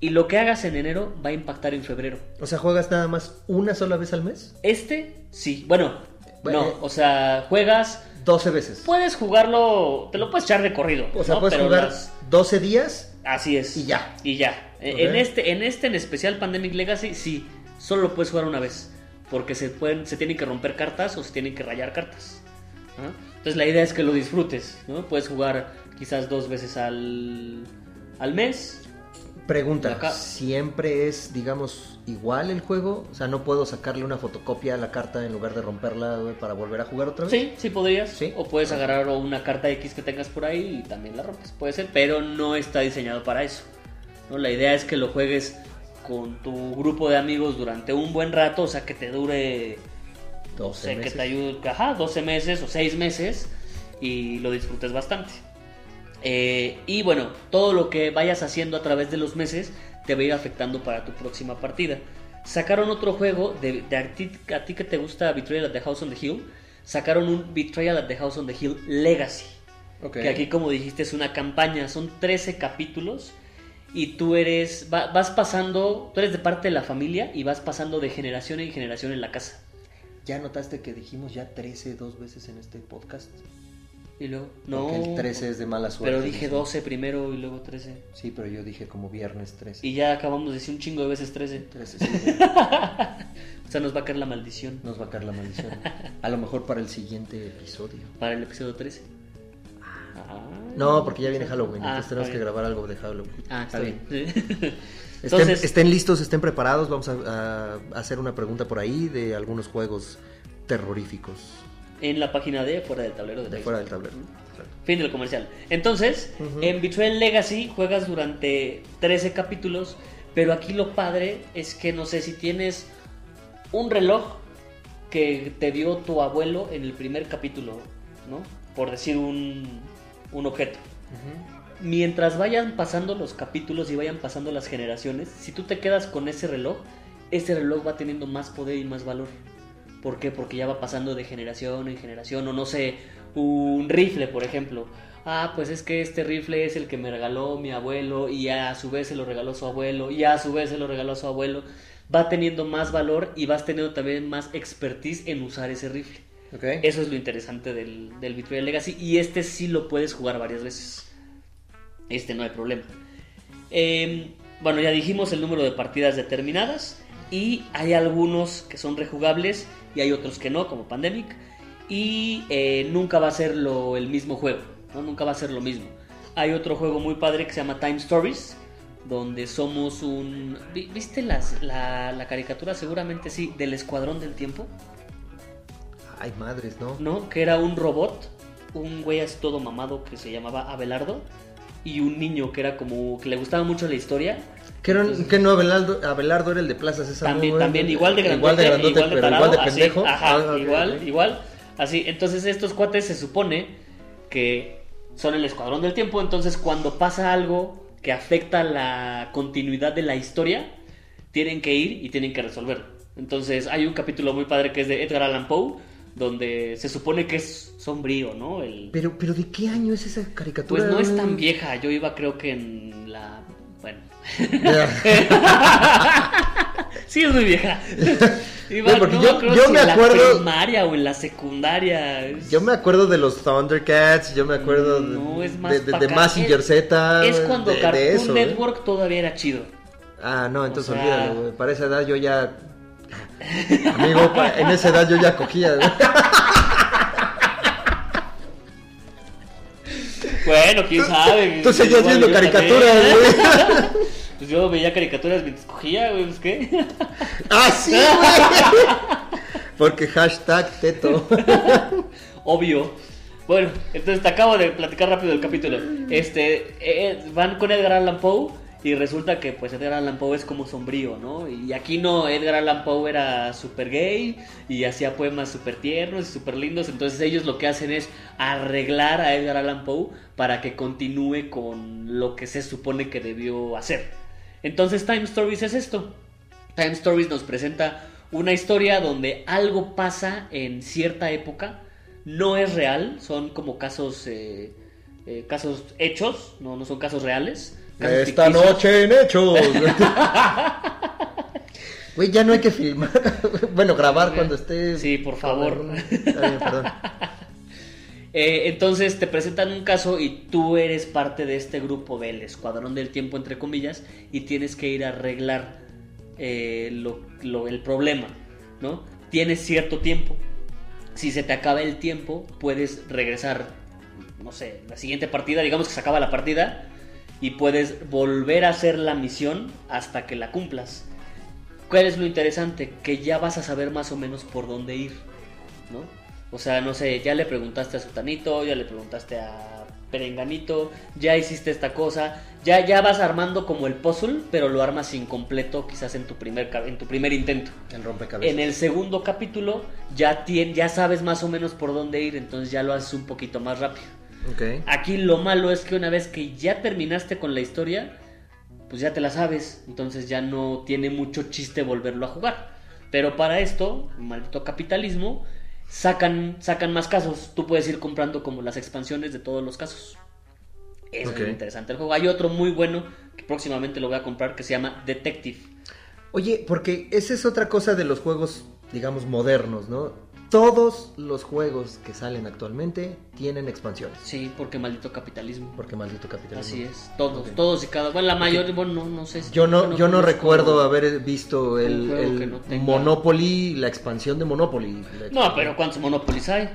Y lo que hagas en enero va a impactar en febrero. O sea, ¿juegas nada más una sola vez al mes? Este, sí. Bueno, Bueno, no. O sea, juegas... 12 veces. Puedes jugarlo... Te lo puedes echar de corrido. O sea, ¿no? puedes Pero jugar las- 12 días. Así es. Y ya. Y ya. Ok. En este, en este en especial Pandemic Legacy, sí, solo lo puedes jugar una vez. Porque se pueden, se tienen que romper cartas o se tienen que rayar cartas. Entonces la idea es que lo disfrutes, ¿no? Puedes jugar quizás dos veces al, al mes. Pregunta, ¿siempre es, digamos, igual el juego? O sea, ¿no puedo sacarle una fotocopia a la carta en lugar de romperla güey, para volver a jugar otra vez? Sí, sí podrías. Sí. O puedes agarrar una carta X que tengas por ahí y también la rompes. Puede ser, pero no está diseñado para eso. ¿no? La idea es que lo juegues con tu grupo de amigos durante un buen rato, o sea, que te dure 12 sé, que meses. te ayude, ajá, 12 meses o 6 meses y lo disfrutes bastante. Eh, y bueno, todo lo que vayas haciendo a través de los meses te va a ir afectando para tu próxima partida. Sacaron otro juego de, de a, ti, a ti que te gusta Betrayal at the House on the Hill. Sacaron un Betrayal at the House on the Hill Legacy. Que aquí, como dijiste, es una campaña. Son 13 capítulos. Y tú eres. va- vas pasando. Tú eres de parte de la familia. Y vas pasando de generación en generación en la casa. ¿Ya notaste que dijimos ya 13 dos veces en este podcast? Y luego. No. Porque el 13 es de mala suerte. Pero dije dice. 12 primero y luego 13. Sí, pero yo dije como viernes 13. Y ya acabamos de decir un chingo de veces 13. 13, sí. O sea, nos va a caer la maldición Nos va a caer la maldición. A lo mejor para el siguiente episodio. para el episodio 13. Ah. No, porque ya viene Halloween. Ah, entonces tenemos que grabar algo de Halloween. Ah, está, bien. Estén, Entonces, estén listos, estén preparados. Vamos a, a hacer una pregunta por ahí de algunos juegos terroríficos en la página de Fuera del Tablero de, de fuera del tablero. Fin del comercial. Entonces, en Betrayal Legacy juegas durante 13 capítulos, pero aquí lo padre es que no sé si tienes un reloj que te dio tu abuelo en el primer capítulo, ¿no? Por decir un, un objeto. Mientras vayan pasando los capítulos y vayan pasando las generaciones, si tú te quedas con ese reloj, ese reloj va teniendo más poder y más valor. ¿Por qué? Porque ya va pasando de generación en generación, o no sé, un rifle, por ejemplo. Ah, pues es que este rifle es el que me regaló mi abuelo y a su vez se lo regaló su abuelo y a su vez se lo regaló a su abuelo. Va teniendo más valor y vas teniendo también más expertise en usar ese rifle. Ok. Eso es lo interesante del, del Legacy. Y este sí lo puedes jugar varias veces. Este no hay problema. Eh, bueno, ya dijimos el número de partidas determinadas. Y hay algunos que son rejugables y hay otros que no, como Pandemic. Y eh, nunca va a ser lo, el mismo juego. ¿no? Nunca va a ser lo mismo. Hay otro juego muy padre que se llama Time Stories. Donde somos un... ¿vi- ¿Viste las- la, la caricatura? Seguramente sí. Del Escuadrón del Tiempo. Ay, madres, ¿no? ¿no? Que era un robot, un güey así todo mamado que se llamaba Abelardo y un niño que era como que le gustaba mucho la historia. Que, no, Entonces- que no Abelardo, Abelardo era el de Plaza Sésamo. También, también igual de grandote, Igual de grandote, igual de pero tarado, igual de así, pendejo. ajá, Ah, igual, igual, así. Entonces estos cuates se supone que son el escuadrón del tiempo, entonces cuando pasa algo que afecta la continuidad de la historia, tienen que ir y tienen que resolverlo. Entonces hay un capítulo muy padre que es de Edgar Allan Poe, donde se supone que es sombrío, ¿no? El, Pero, pero ¿de qué año es esa caricatura? Pues no es tan vieja, yo iba creo que en la... Bueno. sí, es muy vieja. Iba, porque no yo- creo yo si me en la acuerdo- primaria o en la secundaria. Es- Yo me acuerdo de los Thundercats, yo me acuerdo de- No, es más de, de, de Es- Z. Es cuando de, de Cartoon eso, ¿eh? Network todavía era chido. Ah, no, entonces O sea- olvídalo, güey. Para esa edad yo ya Amigo, en esa edad yo ya cogía. Bueno, quién sabe. Tú seguías viendo caricaturas, güey. Pues yo veía caricaturas mientras escogía, güey, pues qué. Ah, sí, güey. Porque hashtag teto. Obvio. Bueno, entonces te acabo de platicar rápido el capítulo. Este, eh, van con Edgar Allan Poe y resulta que pues Edgar Allan Poe es como sombrío, ¿no? Y aquí no, Edgar Allan Poe era súper gay y hacía poemas súper tiernos y súper lindos. Entonces ellos lo que hacen es arreglar a Edgar Allan Poe para que continúe con lo que se supone que debió hacer. Entonces Time Stories es esto. Time Stories nos presenta una historia donde algo pasa en cierta época, no es real, son como casos, eh, eh, casos hechos, no, no son casos reales. Esta noche en hechos. Güey, ya no hay que filmar. Bueno, grabar cuando esté. Sí, por favor. Perdón. Eh, entonces te presentan un caso y tú eres parte de este grupo del Escuadrón del Tiempo, entre comillas, y tienes que ir a arreglar eh, lo- lo- el problema, ¿no? Tienes cierto tiempo. Si se te acaba el tiempo, puedes regresar, no sé, la siguiente partida, digamos que se acaba la partida, y puedes volver a hacer la misión hasta que la cumplas. ¿Cuál es lo interesante? Que ya vas a saber más o menos por dónde ir, ¿no? O sea, no sé, ya le preguntaste a Sutanito, ya le preguntaste a Perenganito, ya hiciste esta cosa, ya, ya vas armando como el puzzle, pero lo armas incompleto quizás en tu primer, en tu primer intento. El rompecabezas. En el segundo capítulo ya, tien- ya sabes más o menos por dónde ir, entonces ya lo haces un poquito más rápido. Aquí lo malo es que una vez que ya terminaste con la historia, pues ya te la sabes, entonces ya no tiene mucho chiste volverlo a jugar. Pero para esto, maldito capitalismo, sacan, sacan más casos. Tú puedes ir comprando como las expansiones de todos los casos. Eso Ok. es interesante del juego. Hay otro muy bueno que próximamente lo voy a comprar que se llama Detective. Oye, porque esa es otra cosa de los juegos, digamos, modernos, ¿no? Todos los juegos que salen actualmente tienen expansiones. Sí, porque maldito capitalismo. Porque maldito capitalismo. Así es, todos, todos y cada. Bueno, la mayoría, bueno, no, no sé. si- Yo no, yo no recuerdo haber visto el, no Monopoly, la expansión de Monopoly. No, pero ¿cuántos Monopolies hay?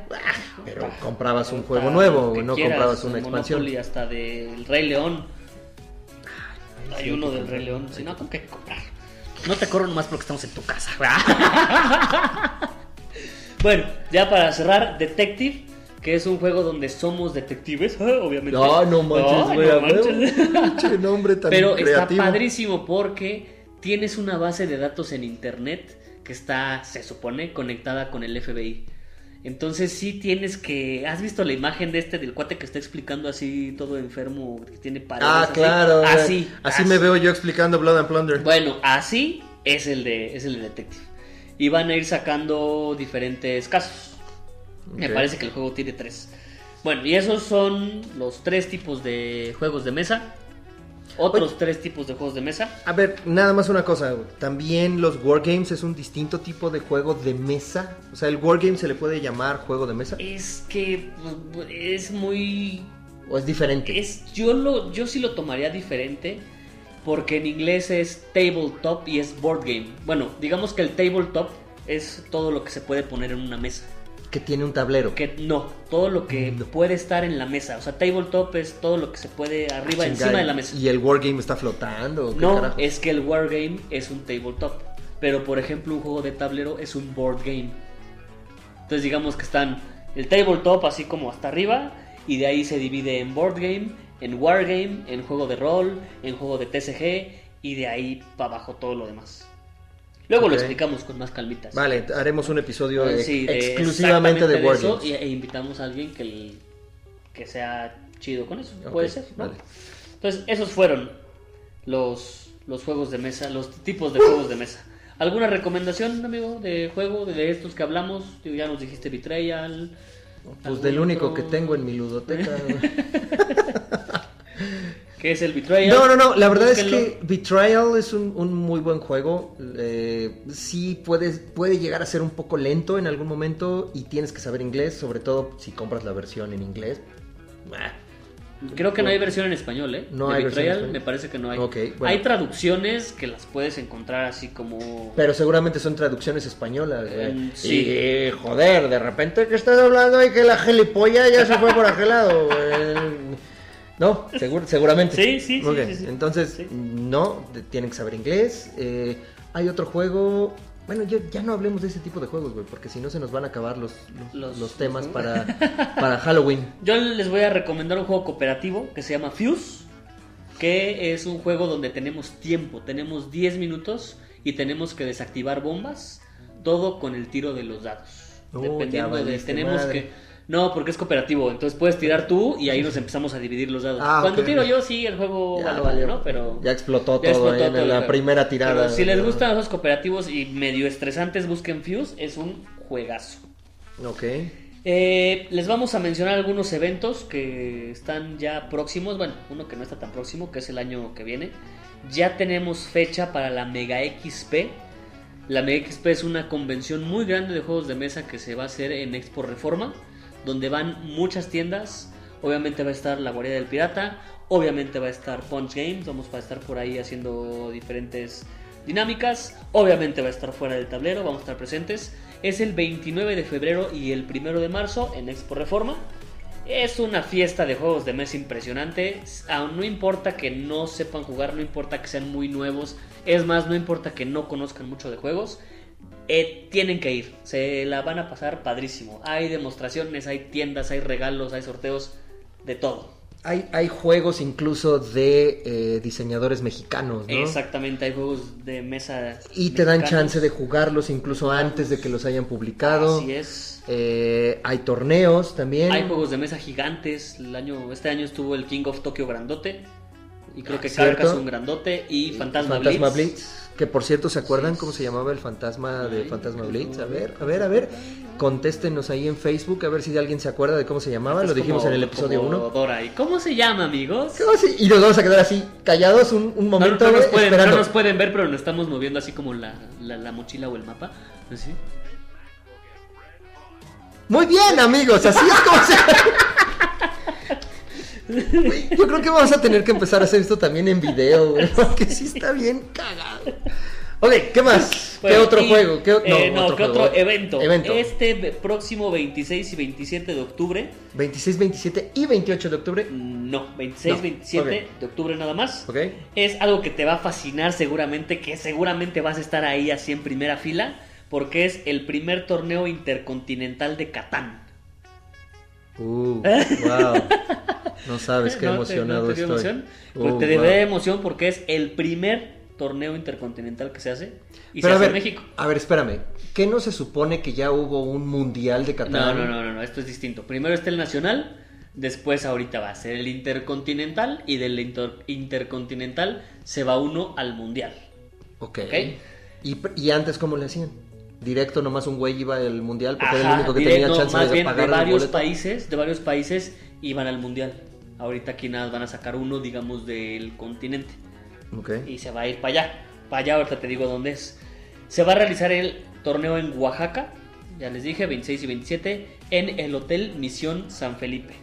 Pero comprabas un juego nuevo, no quieras, comprabas un una expansión. Monopoly hasta del Rey León. Hay sí, uno del Rey León. Si no, tengo que comprar. No te corro nomás porque estamos en tu casa. bueno, ya para cerrar, Detective, que es un juego donde somos detectives, obviamente. No, no manches, güey, no manches. Nombre tan Pero creativo. está padrísimo porque tienes una base de datos en internet que está, se supone, conectada con el FBI. Entonces sí tienes que... ¿Has visto la imagen de este del cuate que está explicando así todo enfermo, que tiene paredes? Ah, así? claro. Así. Así me veo yo explicando Blood and Plunder. Bueno, así es el de, es el de Detective. Y van a ir sacando diferentes casos. Me parece que el juego tiene tres. Bueno, y esos son los tres tipos de juegos de mesa. Otros tres tipos de juegos de mesa. A ver, nada más una cosa. También los wargames es un distinto tipo de juego de mesa. O sea, el wargame se le puede llamar juego de mesa. Es que pues, es muy ¿O es diferente? es yo lo yo sí lo tomaría diferente porque en inglés es tabletop y es board game. Bueno, digamos que el tabletop es todo lo que se puede poner en una mesa. Que tiene un tablero. Que no, todo lo que No. puede estar en la mesa. O sea, tabletop es todo lo que se puede arriba, encima de la mesa. ¿Y el wargame está flotando? ¿o qué No, es que el wargame es un tabletop. Pero por ejemplo, un juego de tablero es un board game. Entonces digamos que están el tabletop así como hasta arriba y de ahí se divide en board game, en wargame, en juego de rol, en juego de TCG y de ahí para abajo todo lo demás. Luego lo Ok. explicamos con más calmitas. Vale, haremos un episodio Eh, ex- sí, de- exclusivamente de wargames. y- e invitamos a alguien que, el- que sea chido con eso. Ok, Puede ser, ¿no? vale. Entonces, esos fueron los, los juegos de mesa, los tipos de juegos de mesa. ¿Alguna recomendación, amigo, de juego de estos que hablamos? Ya nos dijiste Betrayal. Pues ¿algún del único otro? que tengo en mi ludoteca. ¿Qué es el Betrayal? No, no, no, la verdad Búsquenlo. es que Betrayal es un, un muy buen juego. Eh, sí puede, puede llegar a ser un poco lento en algún momento y tienes que saber inglés, sobre todo si compras la versión en inglés. Ah, Creo que no hay versión en español, ¿eh? No De hay versión en Betrayal, me parece que no hay. Bueno. Hay traducciones que las puedes encontrar así como... Pero seguramente son traducciones españolas, güey. Mm, sí. Y, joder, de repente que estás hablando y que la gilipolla ya se fue por aquel lado, güey. No, segur- seguramente. Sí, sí, sí, Ok, sí, sí. Entonces, Sí. no, tienen que saber inglés. Eh, hay otro juego. Bueno, yo, ya no hablemos de ese tipo de juegos, güey, porque si no se nos van a acabar los, los, Los- los temas los- para, para Halloween. Yo les voy a recomendar un juego cooperativo que se llama Fuse, que es un juego donde tenemos tiempo, tenemos 10 minutos y tenemos que desactivar bombas, todo con el tiro de los dados. Oh, ya Dependiendo de tenemos madre. que no, porque es cooperativo, entonces puedes tirar tú y ahí nos empezamos a dividir los dados. Ah, Cuando tiro yo sí el juego Ya vale, valió. ¿no? Pero Ya explotó ya todo explotó en todo la primera tirada. Pero si les gustan los cooperativos y medio estresantes, busquen Fuse, es un juegazo. Ok. Eh, les vamos a mencionar algunos eventos que están ya próximos. Bueno, uno que no está tan próximo, que es el año que viene. Ya tenemos fecha para la Mega XP. La Mega XP es una convención muy grande de juegos de mesa que se va a hacer en Expo Reforma, donde van muchas tiendas. Obviamente va a estar la Guardia del Pirata, obviamente va a estar Punch Games, vamos a estar por ahí haciendo diferentes dinámicas. Obviamente va a estar fuera del tablero, vamos a estar presentes. Es el 29 de febrero y el 1 de marzo en Expo Reforma. Es una fiesta de juegos de mesa impresionante. Aún no importa que no sepan jugar, no importa que sean muy nuevos. Es más, no importa que no conozcan mucho de juegos. Eh, tienen que ir. Se la van a pasar padrísimo. Hay demostraciones, hay tiendas, hay regalos, hay sorteos. De todo. Hay, hay juegos incluso de eh, diseñadores mexicanos, ¿no? Exactamente, hay juegos de mesa. Y te dan chance de jugarlos incluso antes de que los hayan publicado. Así es. Eh, hay torneos también. Hay juegos de mesa gigantes. El año, este año estuvo el King of Tokyo grandote. Y creo Ah, que ¿cierto? Carcassonne grandote. Y Fantasma, Fantasma Blitz. Blitz. Que por cierto, ¿se acuerdan Sí. cómo se llamaba el fantasma de Ay, Fantasma. Blitz? A ver, a ver, a ver. Contéstenos ahí en Facebook a ver si alguien se acuerda de cómo se llamaba. Lo dijimos como- en el episodio como 1. Dora. ¿Y cómo se llama, amigos? Y nos vamos a quedar así, callados un, un No, momento, no nos pueden, esperando. no nos pueden ver, pero nos estamos moviendo así como la, la, la mochila o el mapa. Así. Muy bien, amigos, así es como se... Yo creo que vamos a tener que empezar a hacer esto también en video, güey, porque sí está bien cagado. Ok, ¿qué más? ¿Qué otro y- juego? ¿Qué, eh, no, otro ¿qué juego. otro evento? Evento. Este próximo 26 y 27 de octubre. 26, 27 y 28 de octubre. No, 26, No, 27 ok. de octubre nada más. Ok. Es algo que te va a fascinar seguramente, que seguramente vas a estar ahí así en primera fila, porque es el primer torneo intercontinental de Catán. Uh, wow. No sabes qué ¿No te- emocionado no te dio estoy. emoción? Pues Uh, te wow. de emoción porque es el primer torneo intercontinental que se hace y Pero se hace ver, en México. a ver, espérame. ¿Qué no se supone que ya hubo un mundial de No, Catán? no, no, no, no, esto es distinto. Primero está el nacional, después ahorita va a ser el intercontinental y del inter- intercontinental se va uno al mundial. Ok. Ok. ¿Y, y antes cómo le hacían? Directo nomás un güey iba al mundial porque era el único que directo, tenía chance más de bien pagar de varios países, de varios países iban al mundial. Ahorita aquí nada van a sacar uno, digamos, del continente Ok. y se va a ir para allá. Para allá ahorita te digo dónde es. Se va a realizar el torneo en Oaxaca, ya les dije, 26 y 27, en el Hotel Misión San Felipe.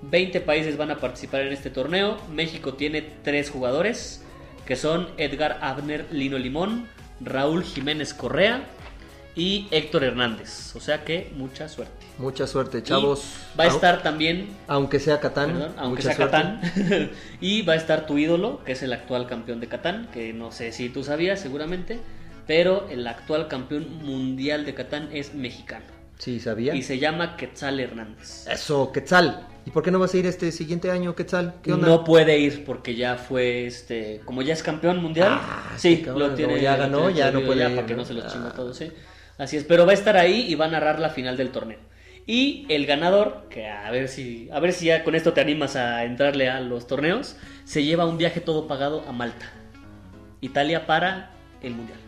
20 países van a participar en este torneo. México tiene tres jugadores, que son Edgar Abner Lino Limón, Raúl Jiménez Correa y Héctor Hernández. O sea que mucha suerte. Mucha suerte, Y chavos. va a estar también Aunque sea Catán. Perdón, aunque mucha sea suerte. Catán. y va a estar tu ídolo, que es el actual campeón de Catán, que no sé si tú sabías seguramente, pero el actual campeón mundial de Catán es mexicano. Sí, sabía. Y se llama Quetzal Hernández. Eso, Quetzal. ¿Y por qué no vas a ir este siguiente año, Quetzal? ¿Qué onda? No puede ir porque ya fue este, como ya es campeón mundial. Ah, sí, lo tiene. ya ganó, ya no puede ir, para que ¿no? se los chingue Ah. todos, sí. Así es, pero va a estar ahí y va a narrar la final del torneo. Y el ganador, que a ver si, a ver si ya con esto te animas a entrarle a los torneos, se lleva un viaje todo pagado a Malta, Italia para el mundial.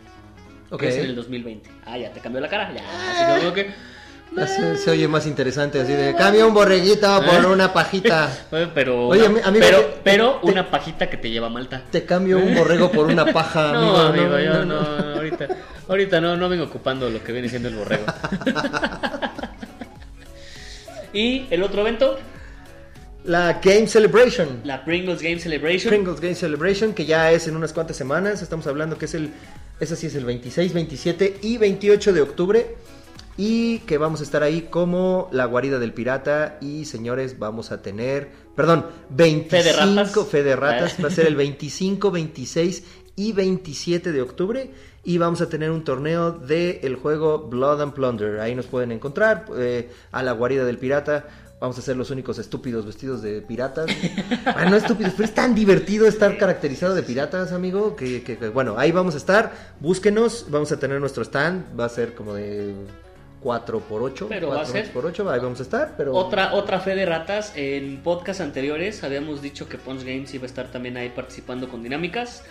Ok. Que es en el 2020. Ah, ya te cambió la cara, ya. Así que. Ya se, se oye más interesante así de cambia un borreguito por ¿Eh? una pajita. Pero, Oye, ami- amigo, pero, te- pero te- una pajita que te lleva a Malta. Te cambio un borrego por una paja, amigo. No, amigo, yo no, ahorita, ahorita no, no vengo ocupando lo que viene siendo el borrego. y el otro evento, La Game Celebration. La Pringles Game Celebration. Pringles Game Celebration, que ya es en unas cuantas semanas. Estamos hablando que es el. Esa sí es el 26, 27 y 28 de octubre. Y que vamos a estar ahí como la guarida del pirata. Y señores, vamos a tener. Perdón, 25. Fe de ratas. De ratas. Va a ser el 25, 26 y 27 de octubre. Y vamos a tener un torneo del el juego Blood and Plunder. Ahí nos pueden encontrar. eh, a la guarida del pirata. Vamos a ser los únicos estúpidos vestidos de piratas. Ah, no estúpidos, pero es tan divertido estar caracterizado de piratas, amigo. Que, que- que, bueno, ahí vamos a estar. Búsquenos. Vamos a tener nuestro stand. Va a ser como de 4 por 8 Pero va a ser- por 8 Ahí vamos a estar. Pero Otra, otra fe de ratas. En podcasts anteriores habíamos dicho que Punch Games iba a estar también ahí participando con dinámicas.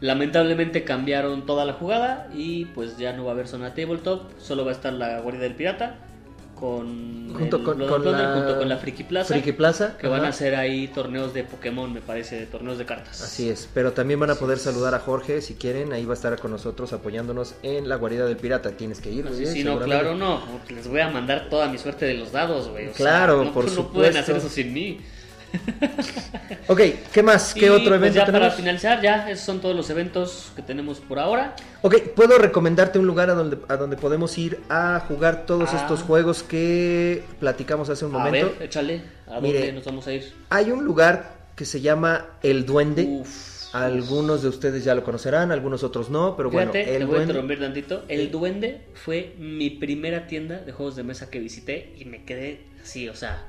Lamentablemente cambiaron toda la jugada y pues ya no va a haber zona tabletop. Solo va a estar la guardia del pirata con, Junto con- la junto con la Friki Plaza. Friki Plaza. Que van a hacer ahí torneos de Pokémon, me parece, de torneos de cartas. Así es, pero también van a poder saludar a Jorge si quieren, ahí va a estar con nosotros apoyándonos en la guarida del pirata. Tienes que ir, Así, sí, no, claro, no. Les voy a mandar toda mi suerte de los dados, güey. sea, Claro, no, por no pueden supuesto. hacer eso sin mí. Ok, ¿qué más? ¿Qué Y, otro pues, evento ya para finalizar, ya esos son todos los eventos que tenemos por ahora. Ok, puedo recomendarte un lugar a donde, a donde podemos ir a jugar todos Ah. estos juegos que platicamos hace un A momento. ver, échale, ¿a dónde Mire. nos vamos a ir? Hay un lugar que se llama El Duende. Uf. Algunos de ustedes ya lo conocerán, algunos otros no, pero Fíjate, bueno, te El voy a Duende. interrumpir tantito. El Duende fue mi primera tienda de juegos de mesa que visité y me quedé así, o sea,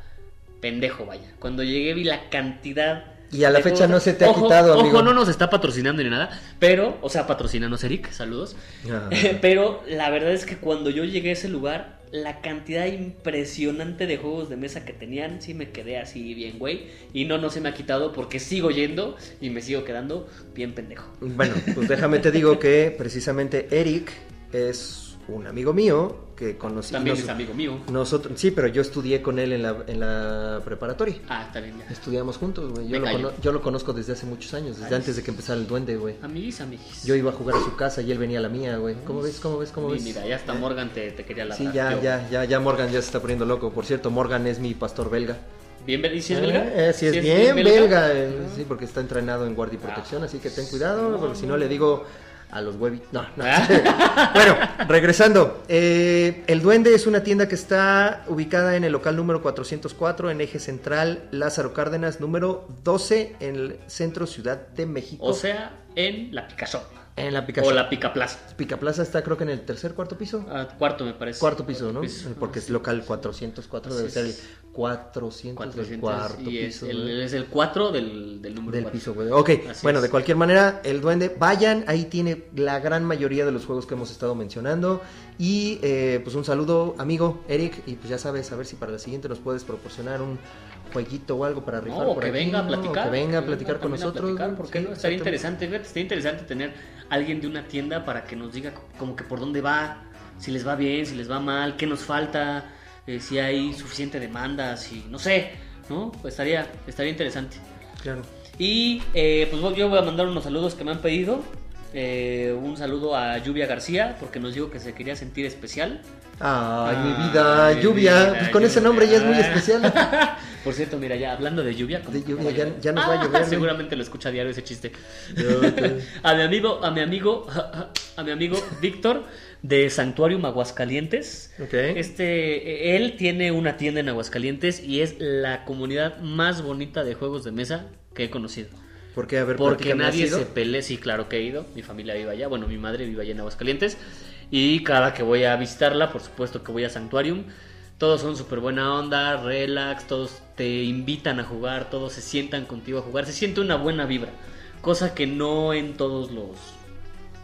pendejo, vaya. Cuando llegué vi la cantidad. Y a la fecha no se te ha Ojo, quitado, amigo. Ojo, no nos está patrocinando ni nada, pero, o sea, patrocínanos, Eric, saludos. Ah. pero la verdad es que cuando yo llegué a ese lugar, la cantidad impresionante de juegos de mesa que tenían, sí me quedé así bien, güey. Y no, no se me ha quitado porque sigo yendo y me sigo quedando bien pendejo. Bueno, pues déjame te digo que precisamente Eric es un amigo mío que conocí. También nos- es amigo mío. Nosotros, sí, pero yo estudié con él en la, en la preparatoria. Ah, está bien, ya. Estudiamos juntos, güey. Yo, yo lo conozco desde hace muchos años, desde Ay, antes de que empezara el duende, güey. Amiguis, amiguis. Yo iba a jugar a su casa y él venía a la mía, güey. ¿Cómo ves? ¿Cómo ves? ¿Cómo ves? Mira, ya hasta Morgan te, te quería la Sí, ya, ya, ya, ya Morgan ya se está poniendo loco. Por cierto, Morgan es mi pastor belga. ¿Bien, bel- ¿Y si es belga? Eh, eh, sí, es ¿Sí bien, belga? belga. eh, Sí, porque está entrenado en guardia y protección, Ah, así que ten cuidado, porque si no. le digo a los huevitos. No, no. Bueno, regresando. eh, el Duende es una tienda que está ubicada en el local número 404 en eje central Lázaro Cárdenas, número 12 en el centro Ciudad de México. O sea, en la Pica Shop. En la O Picasso. la Pica Plaza. Pica Plaza está creo que en el tercer, cuarto piso. Ah, cuarto, me parece. Cuarto piso, ¿no? piso. Porque es local 404, Así debe ser el 400, del 400 cuarto y es piso. el, es el 4 del, del número Del piso, güey. Ok, Así bueno, es. de cualquier manera, el duende, vayan, ahí tiene la gran mayoría de los juegos que hemos estado mencionando. Y eh, pues un saludo, amigo Eric, y pues ya sabes, a ver si para la siguiente nos puedes proporcionar un jueguito o algo para rifar No, o por que aquí, venga a platicar. O que venga a platicar con nosotros. platicar, ¿Por qué Sí, no? Estaría interesante, estaría interesante tener alguien de una tienda para que nos diga como que por dónde va, si les va bien, si les va mal, qué nos falta, eh, si hay suficiente demanda, si no sé, ¿no? Pues estaría, estaría interesante. Claro. Y eh, pues yo voy a mandar unos saludos que me han pedido. Eh, un saludo a Lluvia García porque nos dijo que se quería sentir especial. Ay, mi Ay, vida, mi lluvia. vida, pues con ese lluvia. nombre ya es muy especial. Por cierto, mira, ya hablando de lluvia, como De lluvia, ya- ya nos va a Ah, llover. Seguramente lo escucha a diario ese chiste. A mi amigo, a mi amigo, a mi amigo Víctor de Santuarium Aguascalientes. Este, él tiene una tienda en Aguascalientes y es la comunidad más bonita de juegos de mesa que he conocido. ¿Por qué? A ver, Porque platícame, ¿has nadie se pelea, sí, claro que he ido. Mi familia vive allá, bueno, mi madre vive allá en Aguascalientes. Y cada que voy a visitarla, por supuesto que voy a Sanctuarium. Todos son súper buena onda, relax, todos te invitan a jugar, todos se sientan contigo a jugar. Se siente una buena vibra, cosa que no en todos los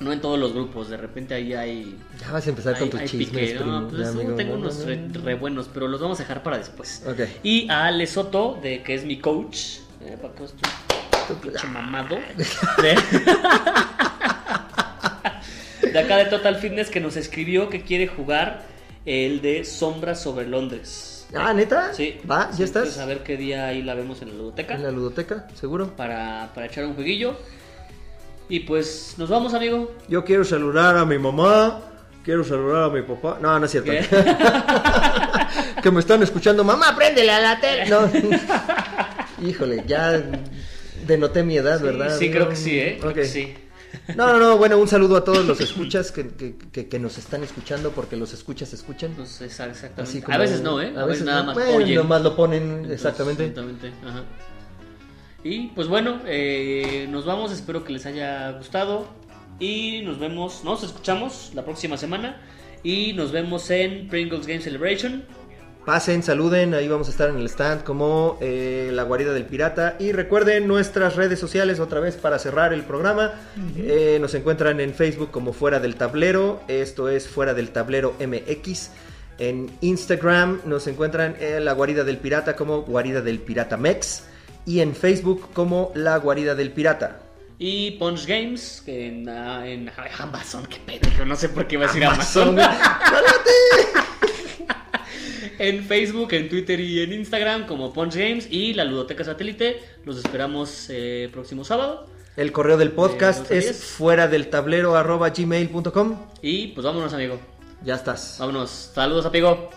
no en todos los grupos. De repente ahí hay Ya vas a empezar con tus chismes, pique, ¿no? Pues amigo, tengo no, unos no, re, no. re buenos, pero los vamos a dejar para después. Ok. Y a Ale Soto, de, que es mi coach. eh, para que pinche mamado. De, de acá de Total Fitness que nos escribió que quiere jugar el de Sombras sobre Londres. Ah, ¿neta? Sí. Va, ¿ya estás? A ver qué día ahí la vemos en la ludoteca. En la ludoteca, seguro. Para, para echar un jueguillo. Y pues nos vamos, amigo. Yo quiero saludar a mi mamá, quiero saludar a mi papá. No, no es cierto. Que me están escuchando. Mamá, préndele a la tele. No. Híjole, ya denoté mi edad, Sí, ¿verdad? sí, creo que sí, ¿eh? Creo que Ok. sí. No, no, no, bueno, un saludo a todos los escuchas que, que, que- que nos están escuchando, porque los escuchas escuchan. Pues exactamente. Así a veces no, ¿eh? A, veces, nada no. más Bueno, oyen. nomás lo ponen, Entonces, exactamente. exactamente, ajá. Y pues bueno, eh, nos vamos, espero que les haya gustado y nos vemos, nos escuchamos la próxima semana y nos vemos en Pringles Game Celebration. Pasen, saluden, ahí vamos a estar en el stand como eh, La Guarida del Pirata. Y recuerden nuestras redes sociales otra vez para cerrar el programa. Eh, nos encuentran en Facebook como Fuera del Tablero, esto es Fuera del Tablero MX. En Instagram nos encuentran en La Guarida del Pirata como Guarida del Pirata Mex. Y en Facebook como La Guarida del Pirata. Y Punch Games, que en, ah, en Amazon, qué pendejo, no sé por qué iba a decir Amazon. en Facebook, en Twitter y en Instagram como Punch Games y la Ludoteca Satélite. Los esperamos eh, próximo sábado. El correo del Eh, podcast es fuera del tablero arroba gmail.com. Y pues vámonos, amigo. Ya estás. Vámonos. Saludos, amigo.